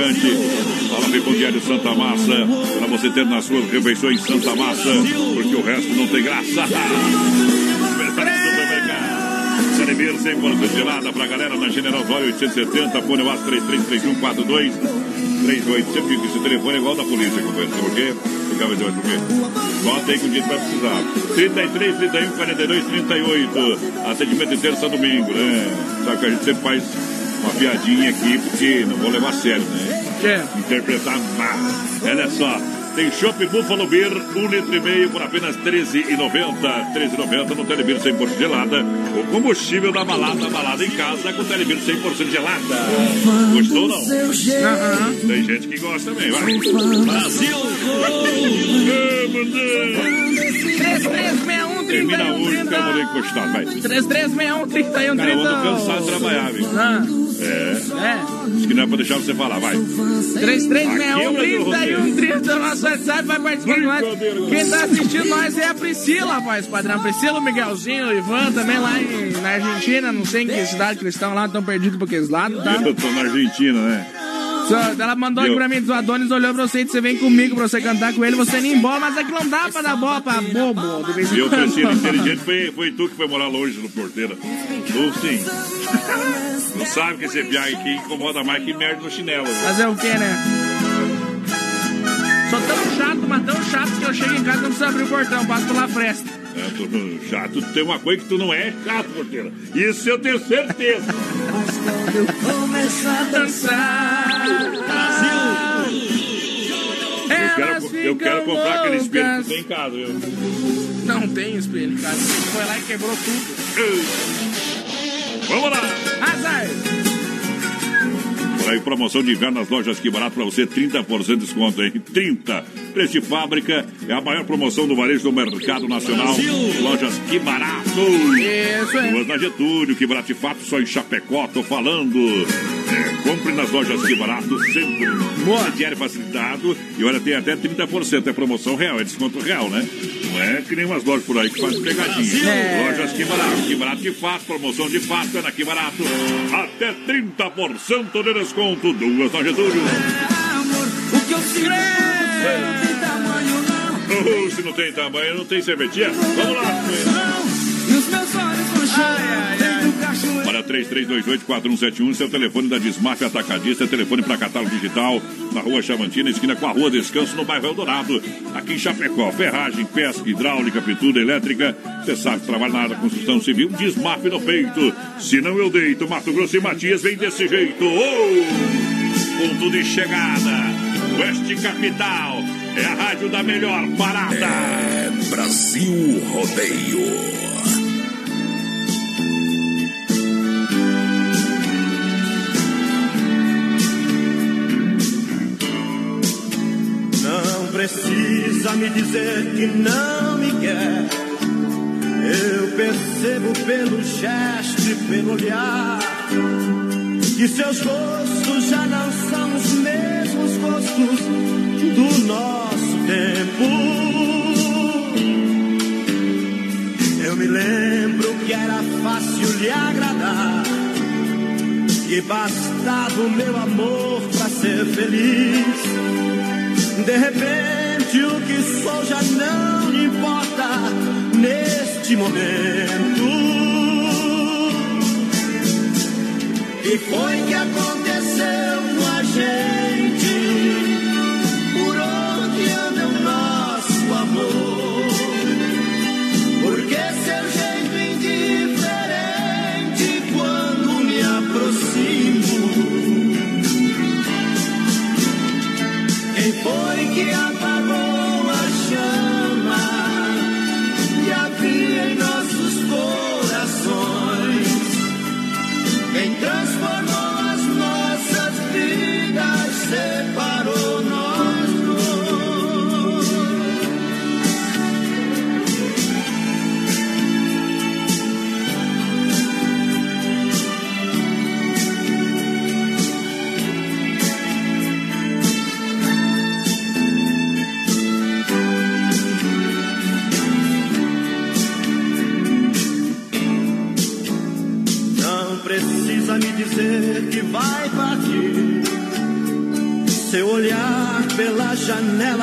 e picante. Fala com diário Santa Massa, para você ter nas suas refeições Santa Massa, porque o resto não tem graça. Cerveja 100% gelada pra galera na General Zóio 870, fone WhatsApp 333142 38. Sempre que esse telefone é igual da polícia, companheiro. Sabe por quê? Ficava dizendo por quê? Bota aí que o dia vai precisar. 33, 31, 42, 38. Atendimento de terça domingo, né? Só que a gente sempre faz uma piadinha aqui, porque não vou levar a sério, né? Que? Interpretar mal. Olha só. Tem Shop Buffalo Beer, um litro e meio por apenas R$13,90. R$13,90 no Telebir 100% gelada. O combustível da balada, balada em casa com Telebir 100% gelada. Gostou ou não? Aham. Tem gente que gosta também, vai. Brasil! Bandeira! 3361 Termina hoje, 31 quero morrer 30. encostado, vai. 3361 31 Cara, eu 30. ando cansado de trabalhar, viu? Ah, É. é. Acho que não é pra deixar você falar, vai. 3361 Aqui é o 31 30 no nosso WhatsApp vai participar com nós. Quem tá assistindo nós é a Priscila, rapaz, padrão. Priscila, o Miguelzinho, o Ivan também lá em, na Argentina. Não sei em que cidade que eles estão lá, estão perdidos por aqueles lados, tá? Eu tô na Argentina, né? Só, ela mandou aqui Eu- pra mim, o Adonis olhou pra você e disse, você vem comigo pra você cantar com ele, você nem embora, mas é que não dá pra dar bola pra bobo de vez em E Priscila quando. inteligente foi, foi tu que foi morar longe no porteiro. Tu sim. Não sabe que esse piá aqui incomoda mais que merda no chinelo. né? Fazer o quê, né? Sou tão chato, mas tão chato que eu chego em casa e não preciso abrir o portão, passo pela fresta. Tu, chato, tem uma coisa que tu não é chato, porteira. Isso eu tenho certeza. Começar a dançar. Eu quero, eu quero comprar aquele espelho que tem em casa, viu? Não tem espelho, cara. Você foi lá e quebrou tudo. Vamos lá! Azar! Aí, promoção de inverno nas lojas Que Barato pra você, 30% de desconto, hein? 30%. Preço de fábrica é a maior promoção do varejo do mercado nacional. Lojas Que Barato. Isso aí. Duas na Getúlio, Que Barato de fato, só em Chapecó, tô falando. É, compre nas lojas Que Barato, sempre. Boa. Diário facilitado. E olha, tem até 30%. É promoção real, é desconto real, né? Não é que nem umas lojas por aí que fazem pegadinha. É. Lojas Que Barato, Que Barato de fato, promoção de fato é na Que Barato. Até 30% de desconto. Duas na Getúlio. O que eu sinto não tem tamanho não Oh, se não tem tamanho, não tem serventia. Vamos lá. E os meus olhos no chão 3328-4171, seu telefone da Desmaf Atacadista, telefone para catálogo digital, na rua Chavantina, esquina com a rua Descanso, no bairro Eldorado. Aqui em Chapecó, ferragem, pesca, hidráulica, pintura elétrica. Você sabe trabalha na área da construção civil, Desmaf no peito. Se não eu deito, Mato Grosso e Matias vem desse jeito. Oh! Ponto de chegada. Oeste Capital. É a rádio da melhor parada. É Brasil Rodeio. Precisa me dizer que não me quer. Eu percebo pelo gesto e pelo olhar que seus rostos já não são os mesmos rostos do nosso tempo. Eu me lembro que era fácil lhe agradar. E bastava o meu amor pra ser feliz. De repente o que sou já não importa neste momento. E foi que aconteceu com a gente?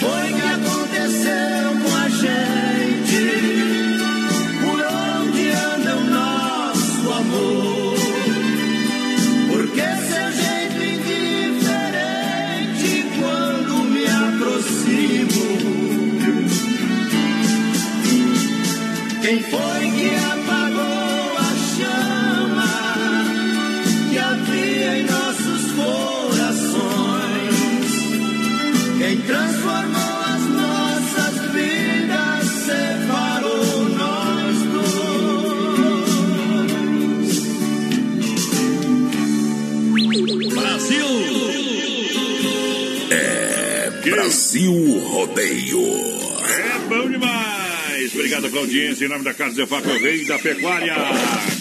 Que pela audiência. Em nome da Casa Zefap, o rei da pecuária.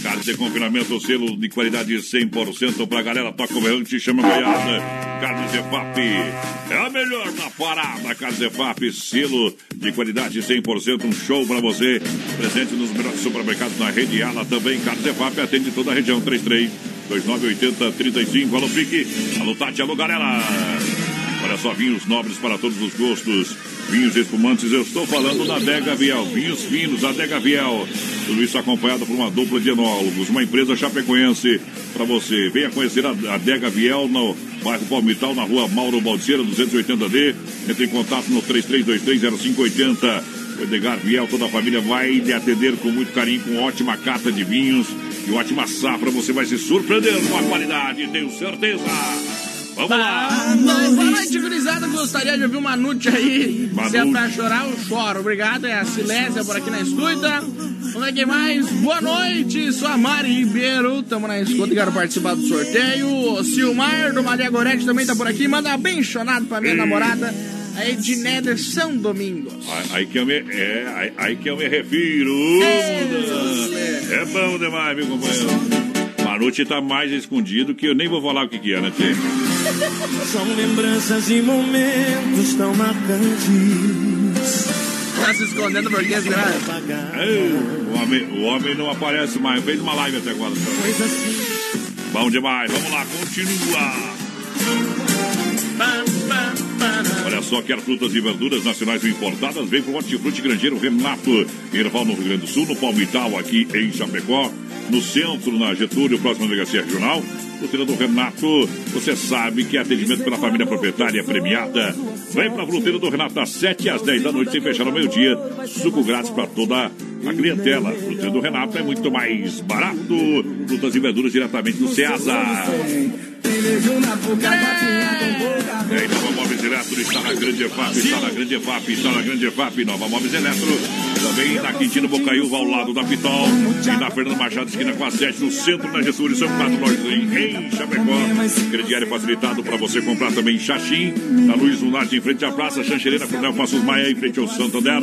Carne de confinamento, selo de qualidade 100% pra galera. Toca o berrante, chama goiada. Carne Zefap é a melhor da parada. Carne Zefap, selo de qualidade 100%. Um show pra você. Presente nos melhores supermercados na rede Ala também. Carne Zefap atende toda a região. 33 2980 35. Alô, Pique. Alô, Tati. Alô, galera. Olha só, vinhos nobres para todos os gostos. Vinhos espumantes, eu estou falando da Adega Viel. Vinhos finos, Adega Viel. Tudo isso acompanhado por uma dupla de enólogos, uma empresa chapecoense para você. Venha conhecer a Adega Viel no bairro Palmital, na rua Mauro Balseira, 280D. Entre em contato no 33230580. O Edgar Viel, toda a família vai lhe atender com muito carinho, com ótima carta de vinhos e ótima safra. Você vai se surpreender com a qualidade, tenho certeza. Vamos lá! Boa noite, gurizada. Gostaria de ouvir uma nute aí. Uma Se é pra chorar, eu choro. Obrigado, é a Silésia por aqui na escuta. Vamos ver quem mais. Boa noite, sou a Mari Ribeiro. Tamo na escuta e quero participar do sorteio. O Silmar do Maria Gorete também tá por aqui. Manda bem chonado pra minha namorada, a Edneia São Domingos. Aí- que eu me, é, aí, que eu me refiro. Muda. É bom demais, meu companheiro. Maruti tá mais escondido que eu nem vou falar o que, que é, né, Tê? São lembranças e momentos tão marcantes. Tá se escondendo porque. Ei, O homem, o homem não aparece mais. Fez uma live até agora. Pois assim. Bom demais. Vamos lá, continua. Olha só, quer frutas e verduras nacionais ou importadas? Vem pro Hortifruti Grangeiro Renato, Erval, no Rio Grande do Sul, no Palmital, aqui em Chapecó, no centro, na Getúlio, próximo delegacia regional. Fruteira do Renato, você sabe que é atendimento pela família proprietária premiada. Vem pra Fruteira do Renato às 7 às 10 da noite, sem fechar ao meio-dia. Suco grátis para toda a clientela. Fruteira do Renato é muito mais barato. Frutas e verduras diretamente do Ceasa. É, Nova Móveis Eletro está na Grande EFAP, está na Grande EFAP, está na Grande EFAP, Nova Móveis Eletro, também na Quintino Bocaiúva, ao lado da Pitol, e na Fernando Machado, esquina com a 7, no centro da Getúlio, são quatro lojas em, em Chapecó. Crediário facilitado para você comprar também em Xaxim, na Luiz Lunarte, em frente à Praça, Xanxerena, Coronel Passos Maia, em frente ao Santander.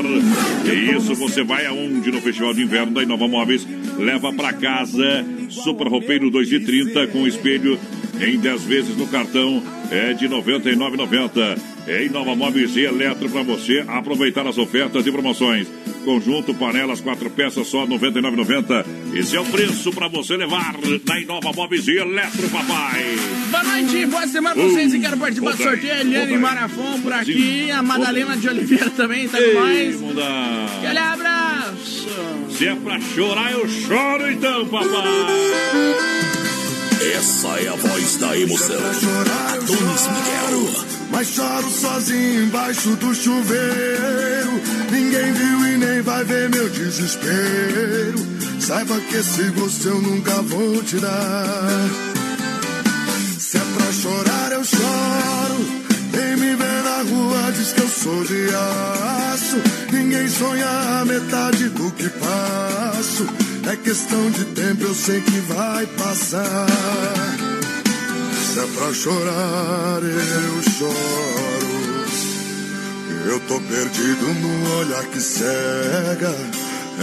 E isso, você vai aonde no Festival de Inverno da Inova Móveis, leva para casa, super roupeiro 2,30 com espelho em 10 vezes no cartão é de R$ 99,90. Em Nova Móveis e Eletro para você aproveitar as ofertas e promoções. Conjunto, panelas, quatro peças, só R$ 99,90. Esse é o preço para você levar na Inova Móveis e Eletro, papai. Boa noite, boa semana pra vocês e quero participar do sorteio. Eliane. Marafon por aqui, a Madalena de Oliveira também tá com muda. Aquele abraço. Se é pra chorar, eu choro então, papai. Essa é a voz da emoção. Adonis Miguel. Mas choro sozinho embaixo do chuveiro. Ninguém viu e nem vai ver meu desespero. Saiba que esse gosto eu nunca vou tirar. Se é pra chorar, eu choro. Quem me vê na rua diz que eu sou de aço. Ninguém sonha a metade do que passo. É questão de tempo, eu sei que vai passar. Se é pra chorar, eu choro. Eu tô perdido no olhar que cega.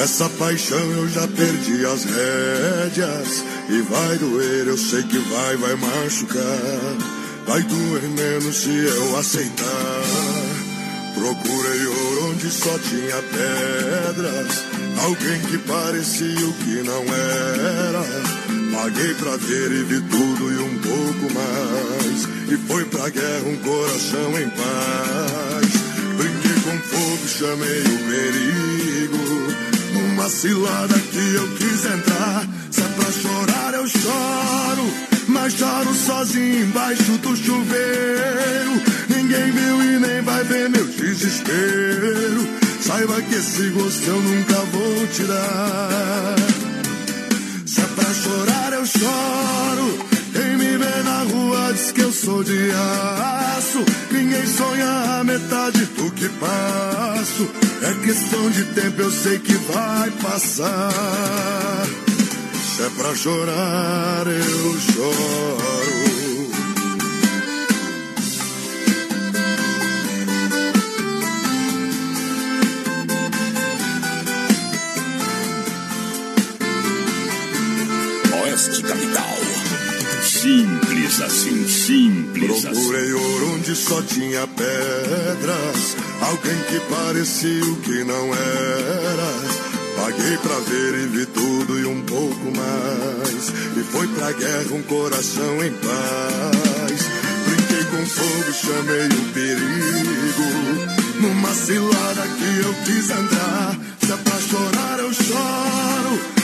Essa paixão eu já perdi as rédeas. E vai doer, eu sei que vai, vai machucar. Vai doer menos se eu aceitar. Procurei ouro onde só tinha pedras. Alguém que parecia o que não era. Paguei pra ver e vi tudo e um pouco mais. E foi pra guerra um coração em paz. Brinquei com fogo, chamei o perigo. Numa cilada que eu quis entrar. Se é pra chorar, eu choro. Mas choro sozinho embaixo do chuveiro. Ninguém viu e nem vai ver meu desespero. Saiba que esse gosto eu nunca vou tirar. Se é pra chorar, eu choro. Quem me vê na rua diz que eu sou de aço. Ninguém sonha a metade do que passo. É questão de tempo, eu sei que vai passar. Se é pra chorar, eu choro. Oeste Capital. Simples assim, simples assim. Procurei ouro onde só tinha pedras. Alguém que parecia o que não era. Paguei pra ver e vi tudo e um pouco mais. E foi pra guerra um coração em paz. Brinquei com fogo, chamei o perigo. Numa cilada que eu quis andar. Se é pra chorar, eu choro.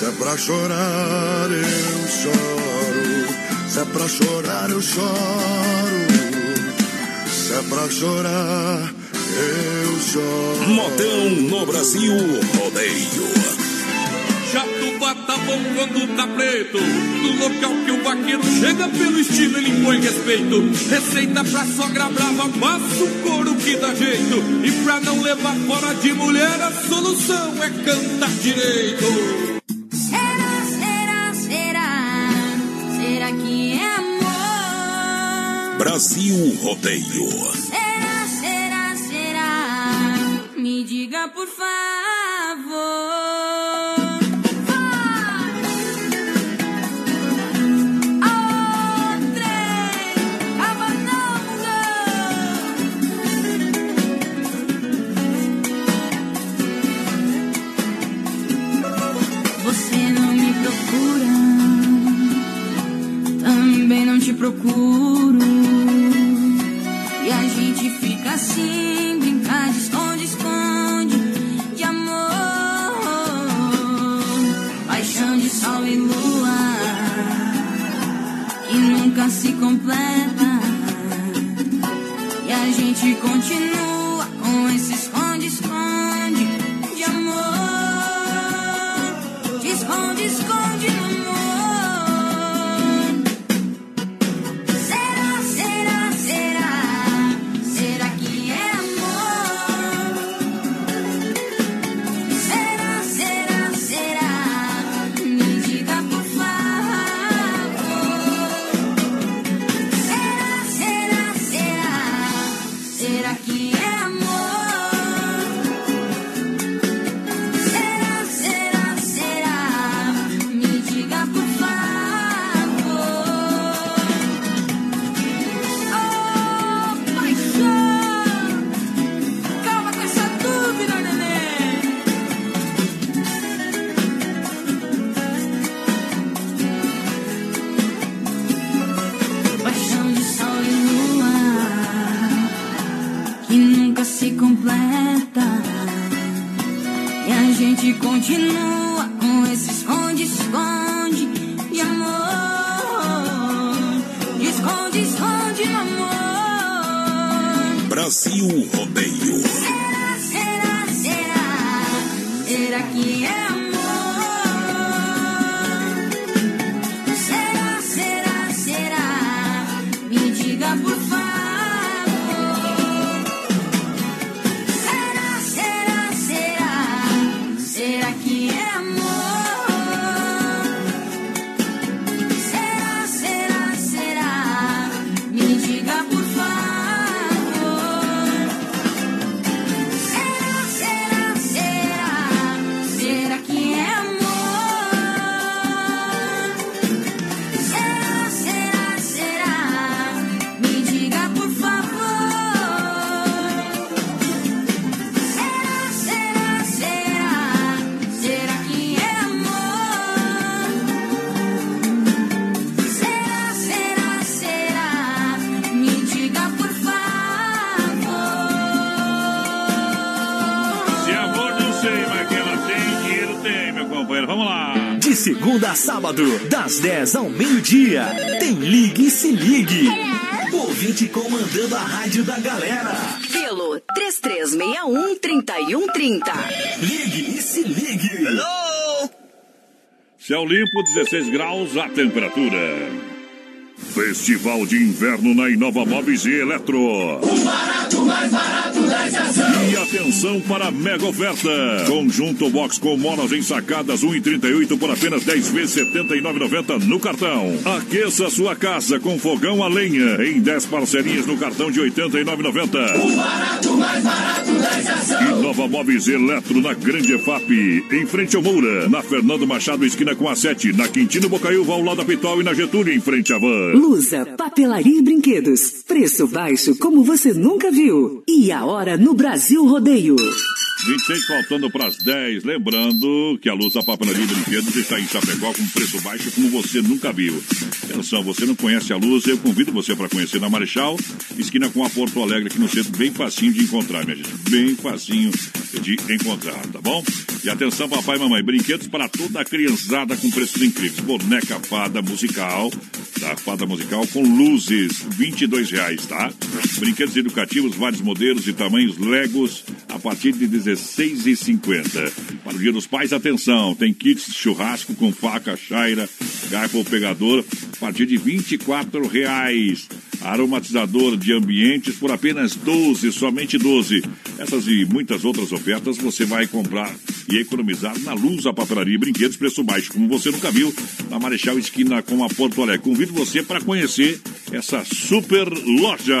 Se é pra chorar, eu choro. Se é pra chorar, eu choro. Se é pra chorar, eu choro. Modão no Brasil Rodeio. Jatubá tá bom quando tá preto. No local que o vaqueiro chega pelo estilo, ele impõe respeito. Receita pra sogra brava, passa o couro que dá jeito. E pra não levar fora de mulher, a solução é cantar direito. Brasil Rodeio. Será, será, será? Me diga por favor. Sábado, das 10 ao meio-dia, tem Ligue e Se Ligue. Ouvinte comandando a rádio da galera. Pelo 3361-3130. Ligue e Se Ligue. Céu limpo, 16 graus a temperatura. Festival de Inverno na Inova Móveis e Eletro. Barato, mais barato atenção para a mega oferta. Conjunto box com molas ensacadas 1,38 por apenas 10 vezes 79,90 no cartão. Aqueça sua casa com fogão a lenha em 10 parcelinhas no cartão de 89,90. Barato, mais barato da estação. Inova Móveis Eletro na Grande EFAP, em frente ao Moura, na Fernando Machado, esquina com a 7, na Quintino Bocaiúva, ao lado da Pitol e na Getúlio, em frente à Van. Lusa, papelaria e brinquedos. Preço baixo como você nunca viu. E a hora no Brasil Rodeio. Rodeio. 26 faltando para as 10. Lembrando que a Luz da Papelaria Brinquedos está em Chapecó com preço baixo como você nunca viu. Atenção, você não conhece a Luz, eu convido você para conhecer na Marechal, esquina com a Porto Alegre, aqui no centro, bem facinho de encontrar, minha gente. Bem facinho de encontrar, tá bom? E atenção, papai e mamãe, brinquedos para toda a criançada com preços incríveis. Boneca fada musical, tá? Fada musical com luzes, 22 reais, tá? Brinquedos educativos, vários modelos e tamanhos Legos, a partir de 16,50. Para o Dia dos Pais, atenção, tem kits de churrasco com faca, chaira, garfo ou pegador, a partir de 24 reais. Aromatizador de ambientes por apenas 12, somente 12. Essas e muitas outras ofertas você vai comprar e economizar na Luz, a papelaria e brinquedos, preço baixo, como você nunca viu, na Marechal Esquina com a Porto Alegre. Convido você para conhecer essa super loja.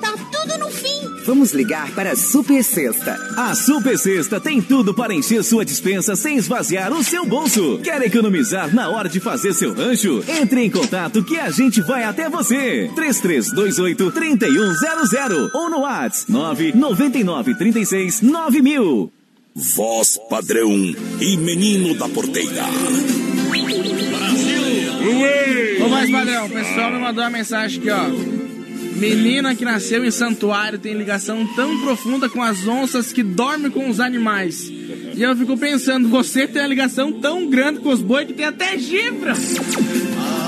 tá tudo no fim. Vamos ligar para a Super Sexta. A Super Sexta tem tudo para encher sua dispensa sem esvaziar o seu bolso. Quer economizar na hora de fazer seu rancho? Entre em contato que a gente vai até você. 3328-3100 ou no WhatsApp 999369000. Voz padrão e menino da porteira. Ô, mais padrão, o pessoal me mandou uma mensagem aqui, ó. Menina que nasceu em santuário tem ligação tão profunda com as onças que dorme com os animais. E eu fico pensando, você tem uma ligação tão grande com os bois que tem até gibra.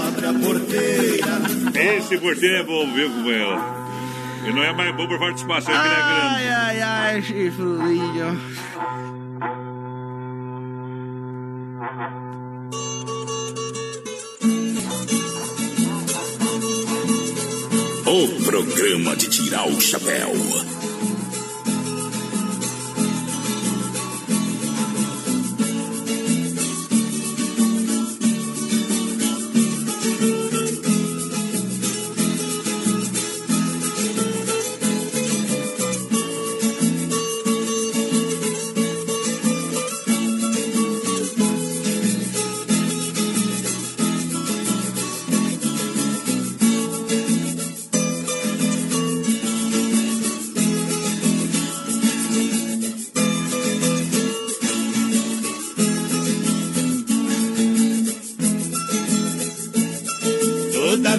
Abre a porteira. Esse porteiro é bom, viu, companheiro? E não é mais bom por participação, é que ele é grande. Ai, ai, ai, chifrinho. O programa de tirar o chapéu.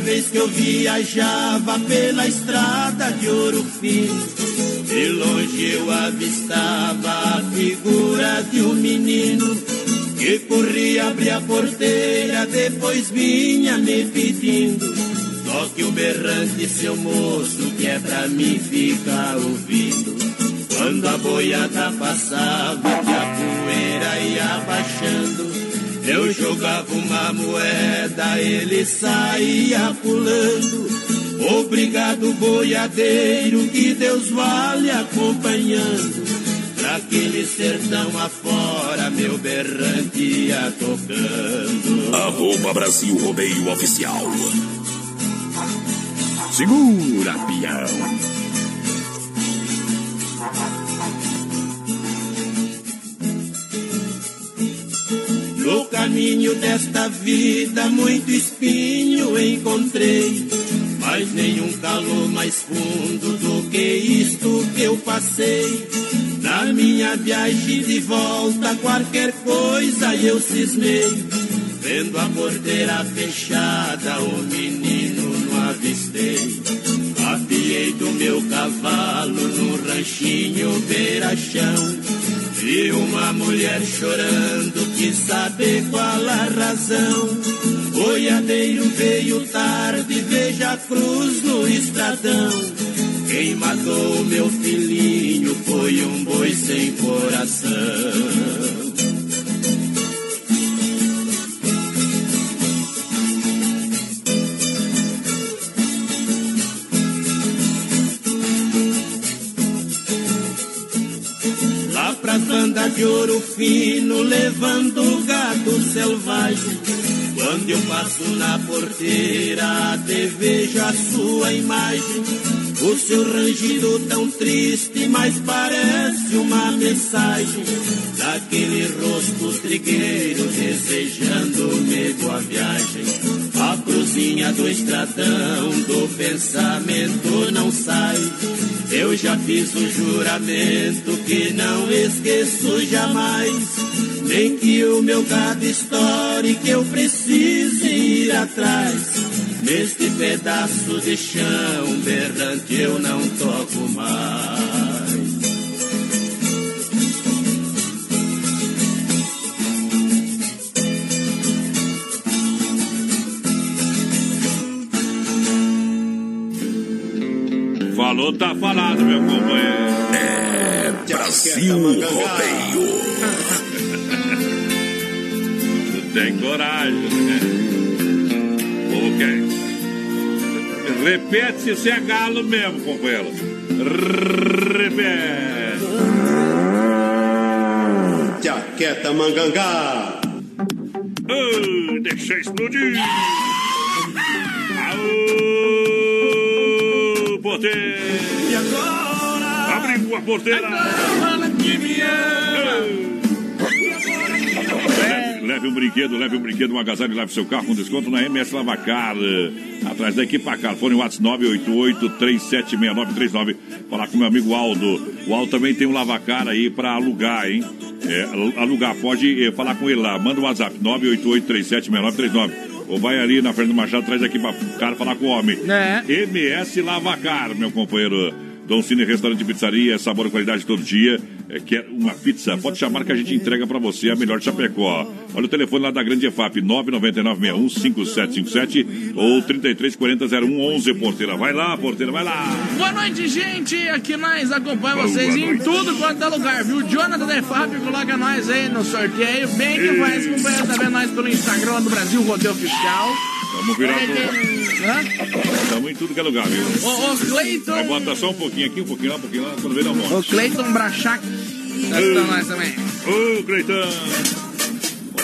Vez que eu viajava pela estrada de ouro fino, de longe eu avistava a figura de um menino que corria abrir a porteira, depois vinha me pedindo. Só que o berrante, seu moço, que é pra mim ficar ouvindo. Quando a boiada passava, que a poeira ia baixando, eu jogava uma moeda, ele saía pulando. Obrigado, boiadeiro, que Deus vale acompanhando. Pra aquele sertão afora, meu berrante ia tocando. Arroba Brasil Rodeio Oficial. Segura, peão. Caminho desta vida, muito espinho encontrei, mas nenhum calor mais fundo do que isto que eu passei. Na minha viagem de volta, qualquer coisa eu cismei. Vendo a porteira fechada, o menino não avistei. Apiei do meu cavalo no ranchinho beira-chão. Vi uma mulher chorando, quis saber qual a razão. Boiadeiro veio tarde, veja a cruz no estradão. Quem matou meu filhinho foi um boi sem coração. De ouro fino, levando o gado selvagem. Quando eu passo na porteira, até vejo a sua imagem. O seu rangido tão triste, mas parece uma mensagem daquele rosto trigueiro desejando-me boa viagem. A cruzinha do estradão do pensamento não sai. Eu já fiz o juramento que não esqueço jamais. Nem que o meu gado estoure, que eu precise ir atrás. Neste pedaço de chão berrante eu não toco mais. Falou, tá falado, meu companheiro. É Brasil Rodeio. Tu tem coragem, né? Ok. Repete se você é galo mesmo, companheiro. Repete. Jaqueta mangangá. Oh, deixa explodir. Aô, porteiro. E agora? Abriu a porteira. Fala que me ama. Leve, leve um brinquedo, leve um brinquedo, um agasalho leve seu carro com desconto na MS Lavacar. Atrás da Equipacar. Fone WhatsApp 988-376939. Falar com meu amigo Aldo. O Aldo também tem um Lavacar aí pra alugar, hein? É, al- alugar, pode eh, falar com ele lá. Manda o WhatsApp 988-376939. Ou vai ali na frente do Machado, traz aqui pra cara falar com o homem. É. MS Lavacar, meu companheiro. Dom Cine Restaurante e Pizzaria, sabor e qualidade todo dia. É, quer uma pizza? Pode chamar que a gente entrega pra você a melhor Chapecó. Olha o telefone lá da Grande EFAP, 999-61-5757 ou 3340-0111, porteira. Vai lá, porteira, vai lá. Boa noite, gente. Aqui nós acompanhamos vocês em noite. tudo quanto é lugar, viu? Jonathan da Fábio coloca nós aí no sorteio. Bem que faz acompanhando também nós pelo Instagram do Brasil Rodeio. Vamos virar tudo. Estamos em tudo que é lugar, viu? Ô, ô, Cleiton. Vai botar só um pouquinho aqui, um pouquinho lá, um pouquinho lá, quando vê dá um monte. O Cleiton Brachac. Tá nós também. Ô, Cleitão!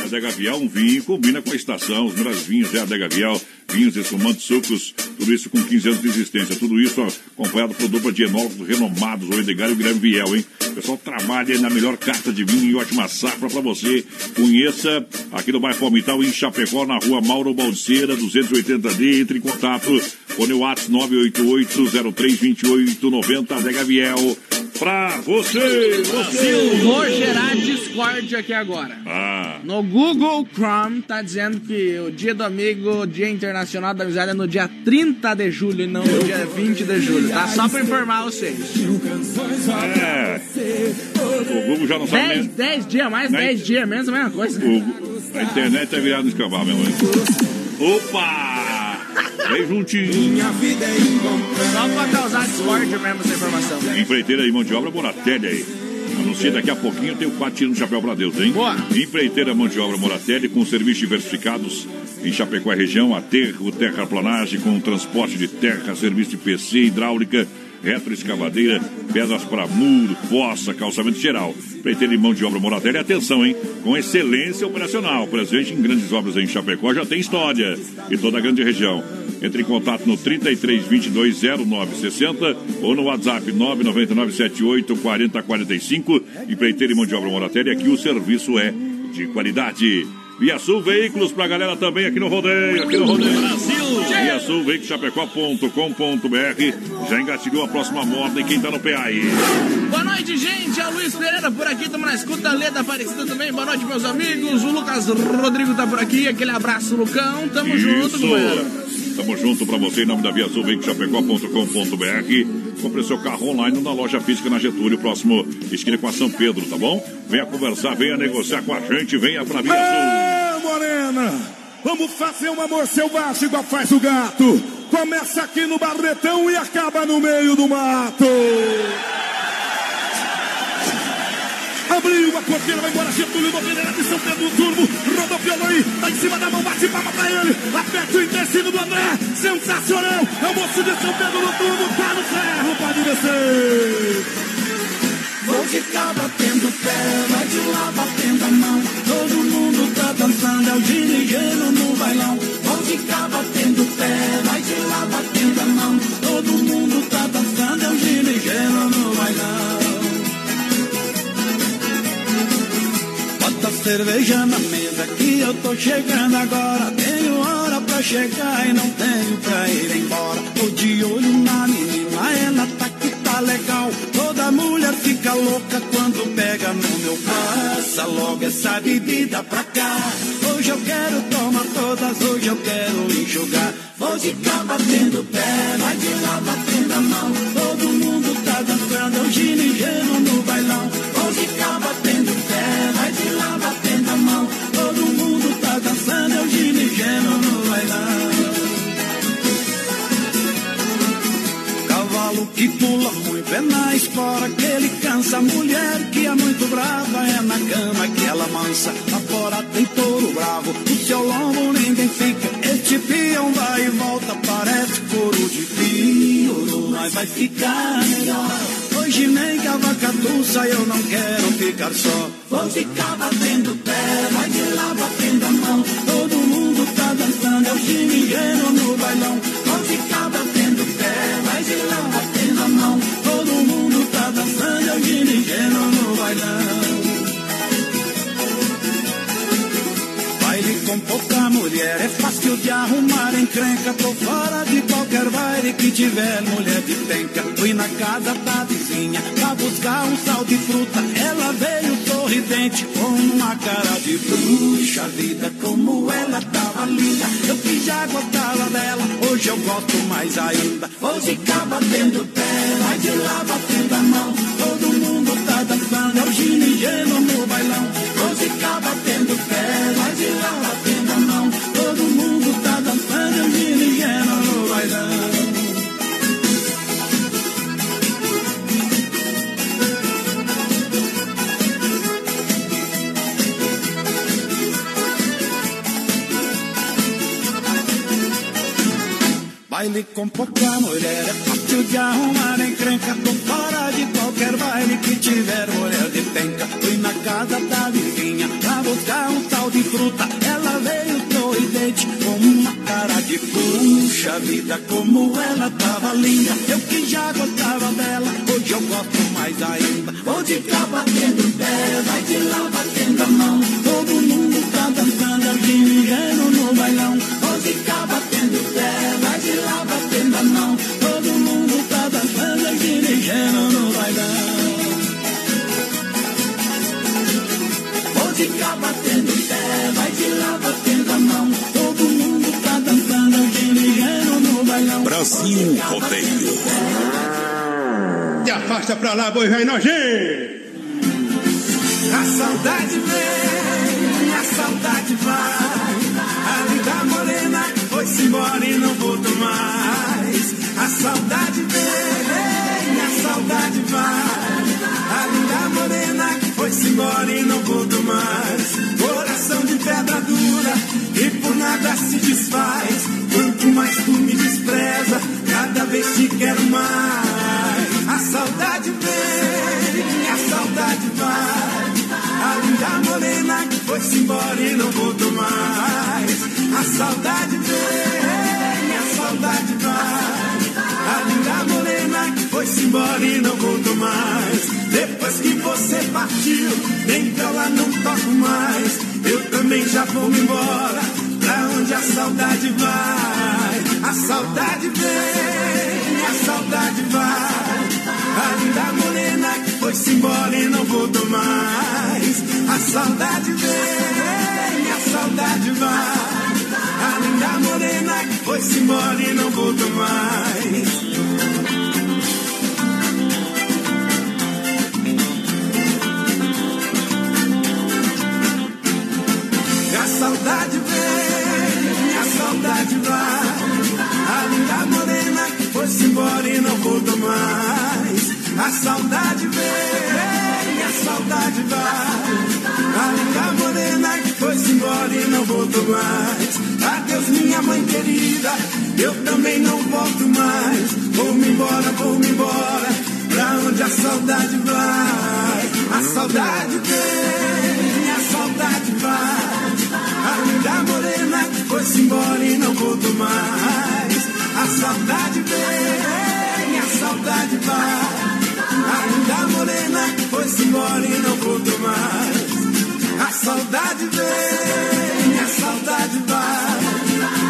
Adega Vial, um vinho combina com a estação, os melhores vinhos é Adega Vial, vinhos, espumantes, sucos, tudo isso com 15 anos de existência. Tudo isso acompanhado por dupla de enólogos renomados, o Edgar e o Guilherme Viel, hein? O pessoal trabalha na melhor carta de vinho e ótima safra para você. Conheça aqui no bairro Palmital, em Chapecó, na rua Mauro Balseira, 280D. Entre em contato com o WhatsApp 988-032890, Adega Viel. Pra você, você! Rogerades Discord aqui agora. Ah. No Google Chrome tá dizendo que o Dia do Amigo, Dia Internacional da Amizade é no dia 30 de julho e não no dia 20 de julho, tá? Só pra informar vocês. É. O Google já não sabe 10, nem. 10 dias, mais Nem- 10 dias, menos a mesma coisa. O, a internet é virada no escambau, meu irmão. Opa! Vem juntinho. Só pra causar Discord mesmo essa informação. Empreiteira e mão de obra Moratelli aí. Anuncia daqui a pouquinho, tem o quatro tirando o chapéu pra Deus, hein? Boa. Empreiteira Mão de Obra Moratelli, com serviços diversificados em Chapecó e região, aterro, terraplanagem, com transporte de terra, serviço de PC, hidráulica, retroescavadeira, pedras para muro, fossa, calçamento geral. Empreiteira e Mão de Obra Moratelli, atenção, hein? Com excelência operacional, presente em grandes obras em Chapecó, já tem história. E toda a grande região. Entre em contato no 33 22 09 60 ou no WhatsApp 999 78 40 45. Empreiteira e Mão de Obra Moratelli, aqui o serviço é de qualidade. Via Sul Veículos pra galera também aqui no rodeio, aqui no rodeio. Brasil! Via Sul Veículos Chapecó.com.br. Já engatilhou a próxima moda e quem tá no PA aí? Boa noite, gente. É o Luiz Pereira por aqui. Estamos na escuta. Leda Aparecida também. Boa noite, meus amigos. O Lucas Rodrigo tá por aqui. Aquele abraço, Lucão. Tamo junto, companheiro. Tamo junto pra você em nome da Via Sul Veículos Chapecó.com.br. Compre seu carro online na loja física na Getúlio, próximo esquina com a São Pedro, tá bom? Venha conversar, venha negociar com a gente, venha pra Via Sul. Ê, Morena, vamos fazer um amor selvagem igual faz o gato. Começa aqui no Barretão e acaba no meio do mato. Abriu a porteira, vai embora Getúlio Pereira de São Pedro do Turbo. Rodopiou aí, tá em cima da mão, bate palma pra ele. Aperta o intestino do André, sensacional. É o moço de São Pedro do Turbo, tá no ferro, pode descer. Vou ficar batendo pé, vai de lá batendo a mão. Todo mundo tá dançando, é o ginigeno no bailão. Vou ficar batendo pé, vai de lá batendo a mão. Todo mundo tá dançando, é o ginigeno no bailão. Cerveja na mesa que eu tô chegando agora. Tenho hora pra chegar e não tenho pra ir embora. Tô de olho na menina, ela tá que tá legal. Toda mulher fica louca quando pega no meu passa logo essa bebida pra cá. Hoje eu quero tomar todas, hoje eu quero enxugar. Vou ficar batendo pé, vai de lá batendo a mão. Todo mundo tá dançando, é o no bailão. Vou ficar batendo que pula muito é na espora que ele cansa. Mulher que é muito brava é na cama que ela mansa. Lá fora tem touro bravo, no seu lombo ninguém fica. Este peão vai e volta, parece couro de pioro, mas vai ficar melhor. Hoje nem cavacatuça eu não quero ficar só. Vou ficar batendo pé, vai de lá batendo a mão. Todo mundo tá dançando, é o ginigeno no bailão. Dançando, é o ginigeno no bailão. Baile com pouca mulher é fácil de arrumar encrenca. Tô fora de qualquer baile que tiver mulher de penca. Fui na casa da vizinha pra buscar um sal de fruta. Ela veio sorridente com uma cara de bruxa. Vida como ela tava linda. Eu que já gostava dela, hoje eu gosto mais ainda. Vou ficar batendo pé, vai de lá batendo a mão. Todo tá é o ginigeno no bailão. Ficar batendo pé, vai de lá Baile com pouca mulher é fácil de arrumar encrenca. Tô fora de qualquer baile que tiver mulher de penca. Fui na casa da vizinha pra buscar um tal de fruta. Ela veio sorridente com uma cara de puxa vida. Como ela tava linda, eu que já gostava dela. Hoje eu gosto mais ainda. Vou ficar batendo pé, vai de lá batendo a mão. Todo mundo tá dançando, o Brasil Rodeio. Te afasta pra lá, boi velho nojento. A saudade vem, a saudade vai. A linda morena foi-se embora e não voltou mais. A saudade vem, a saudade vai. A linda morena foi-se embora e não voltou mais. Coração de pedra dura e por nada se desfaz. Mais tu me despreza, cada vez te quero mais. A saudade vem, a saudade vai. A linda morena que foi-se embora e não voltou mais. A saudade vem, a saudade vai. A linda morena que foi-se embora e não voltou mais. Depois que você partiu, nem pra lá não toco mais. Eu também já vou embora, pra onde a saudade vai. A saudade vem, a saudade vai. A linda morena que foi-se embora e não voltou mais. A saudade vem, a saudade vai. A linda morena que foi-se embora e não voltou mais. A saudade vem, a saudade vai. A linda morena foi-se embora e não voltou mais. A saudade vem, a saudade vai. A linda morena foi-se embora e não voltou mais. Adeus, minha mãe querida, eu também não volto mais. Vou-me embora, vou-me embora, pra onde a saudade vai. A saudade vem, A linda morena foi-se embora e não voltou mais. A saudade vem, a saudade vai. A linda morena foi-se embora e não voltou mais. A saudade vem, a saudade vai.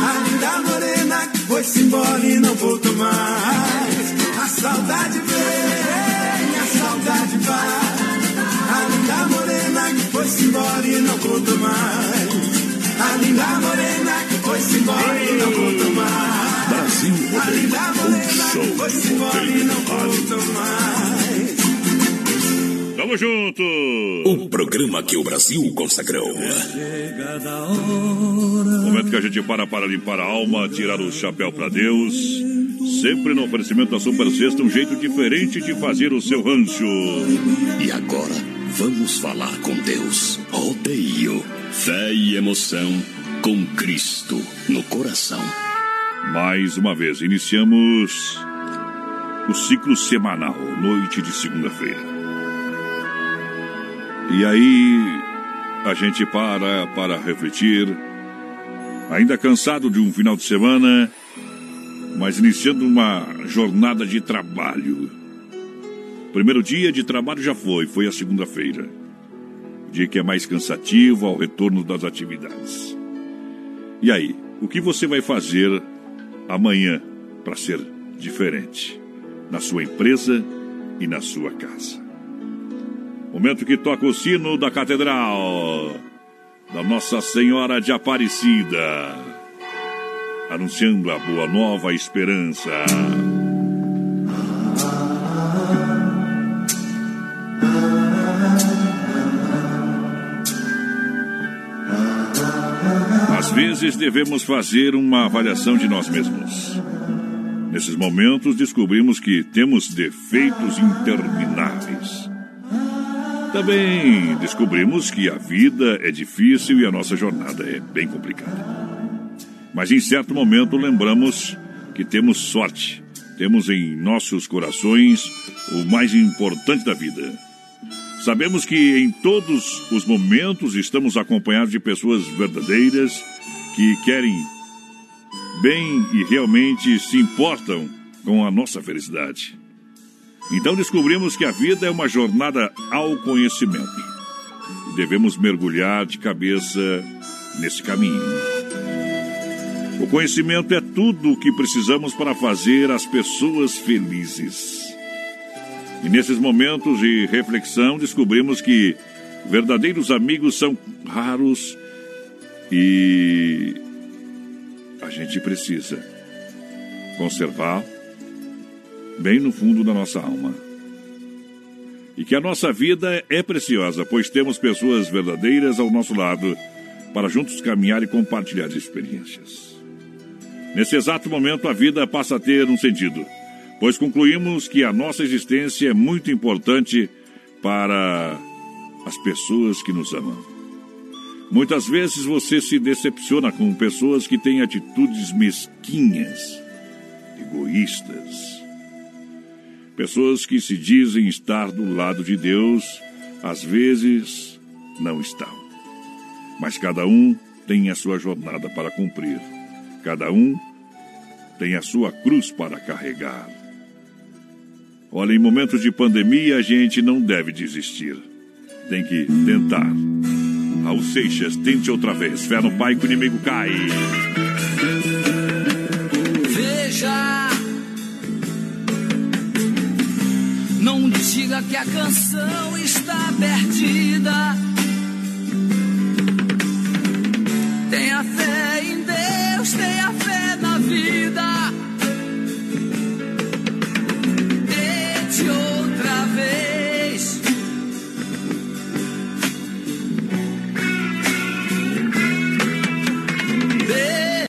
A linda morena foi-se embora e não voltou mais. A saudade vem, a saudade vai. A linda morena foi-se embora e não voltou mais. A linda morena que foi-se embora e não voltou mais. Brasil A linda morena que foi-se embora e não voltou mais. Tamo junto! O programa que o Brasil consagrou. Momento que a gente para para limpar a alma, tirar o chapéu para Deus. Sempre no oferecimento da Super Sexta, um jeito diferente de fazer o seu rancho. E agora, vamos falar com Deus. Rodeio. Fé e emoção com Cristo no coração. Mais uma vez, iniciamos o ciclo semanal, noite de segunda-feira. E aí a gente para para refletir, ainda cansado de um final de semana, mas iniciando uma jornada de trabalho. Primeiro dia de trabalho já foi, foi a segunda-feira. Dia que é mais cansativo ao retorno das atividades. E aí, o que você vai fazer amanhã para ser diferente na sua empresa e na sua casa? Momento que toca o sino da Catedral da Nossa Senhora de Aparecida, anunciando a boa nova esperança. Vezes devemos fazer uma avaliação de nós mesmos. Nesses momentos descobrimos que temos defeitos intermináveis. Também descobrimos que a vida é difícil e a nossa jornada é bem complicada. Mas em certo momento lembramos que temos sorte. Temos em nossos corações o mais importante da vida. Sabemos que em todos os momentos estamos acompanhados de pessoas verdadeiras que querem bem e realmente se importam com a nossa felicidade. Então descobrimos que a vida é uma jornada ao conhecimento. Devemos mergulhar de cabeça nesse caminho. O conhecimento é tudo o que precisamos para fazer as pessoas felizes. E nesses momentos de reflexão descobrimos que verdadeiros amigos são raros e a gente precisa conservar bem no fundo da nossa alma. E que a nossa vida é preciosa, pois temos pessoas verdadeiras ao nosso lado para juntos caminhar e compartilhar experiências. Nesse exato momento, a vida passa a ter um sentido, pois concluímos que a nossa existência é muito importante para as pessoas que nos amam. Muitas vezes você se decepciona com pessoas que têm atitudes mesquinhas, egoístas. Pessoas que se dizem estar do lado de Deus, às vezes não estão. Mas cada um tem a sua jornada para cumprir. Cada um tem a sua cruz para carregar. Olha, em momentos de pandemia a gente não deve desistir. Tem que tentar. Raul Seixas, tente outra vez. Fé no pai que o inimigo cai. Veja. Não diga que a canção está perdida. Tenha fé em Deus, tenha fé na vida.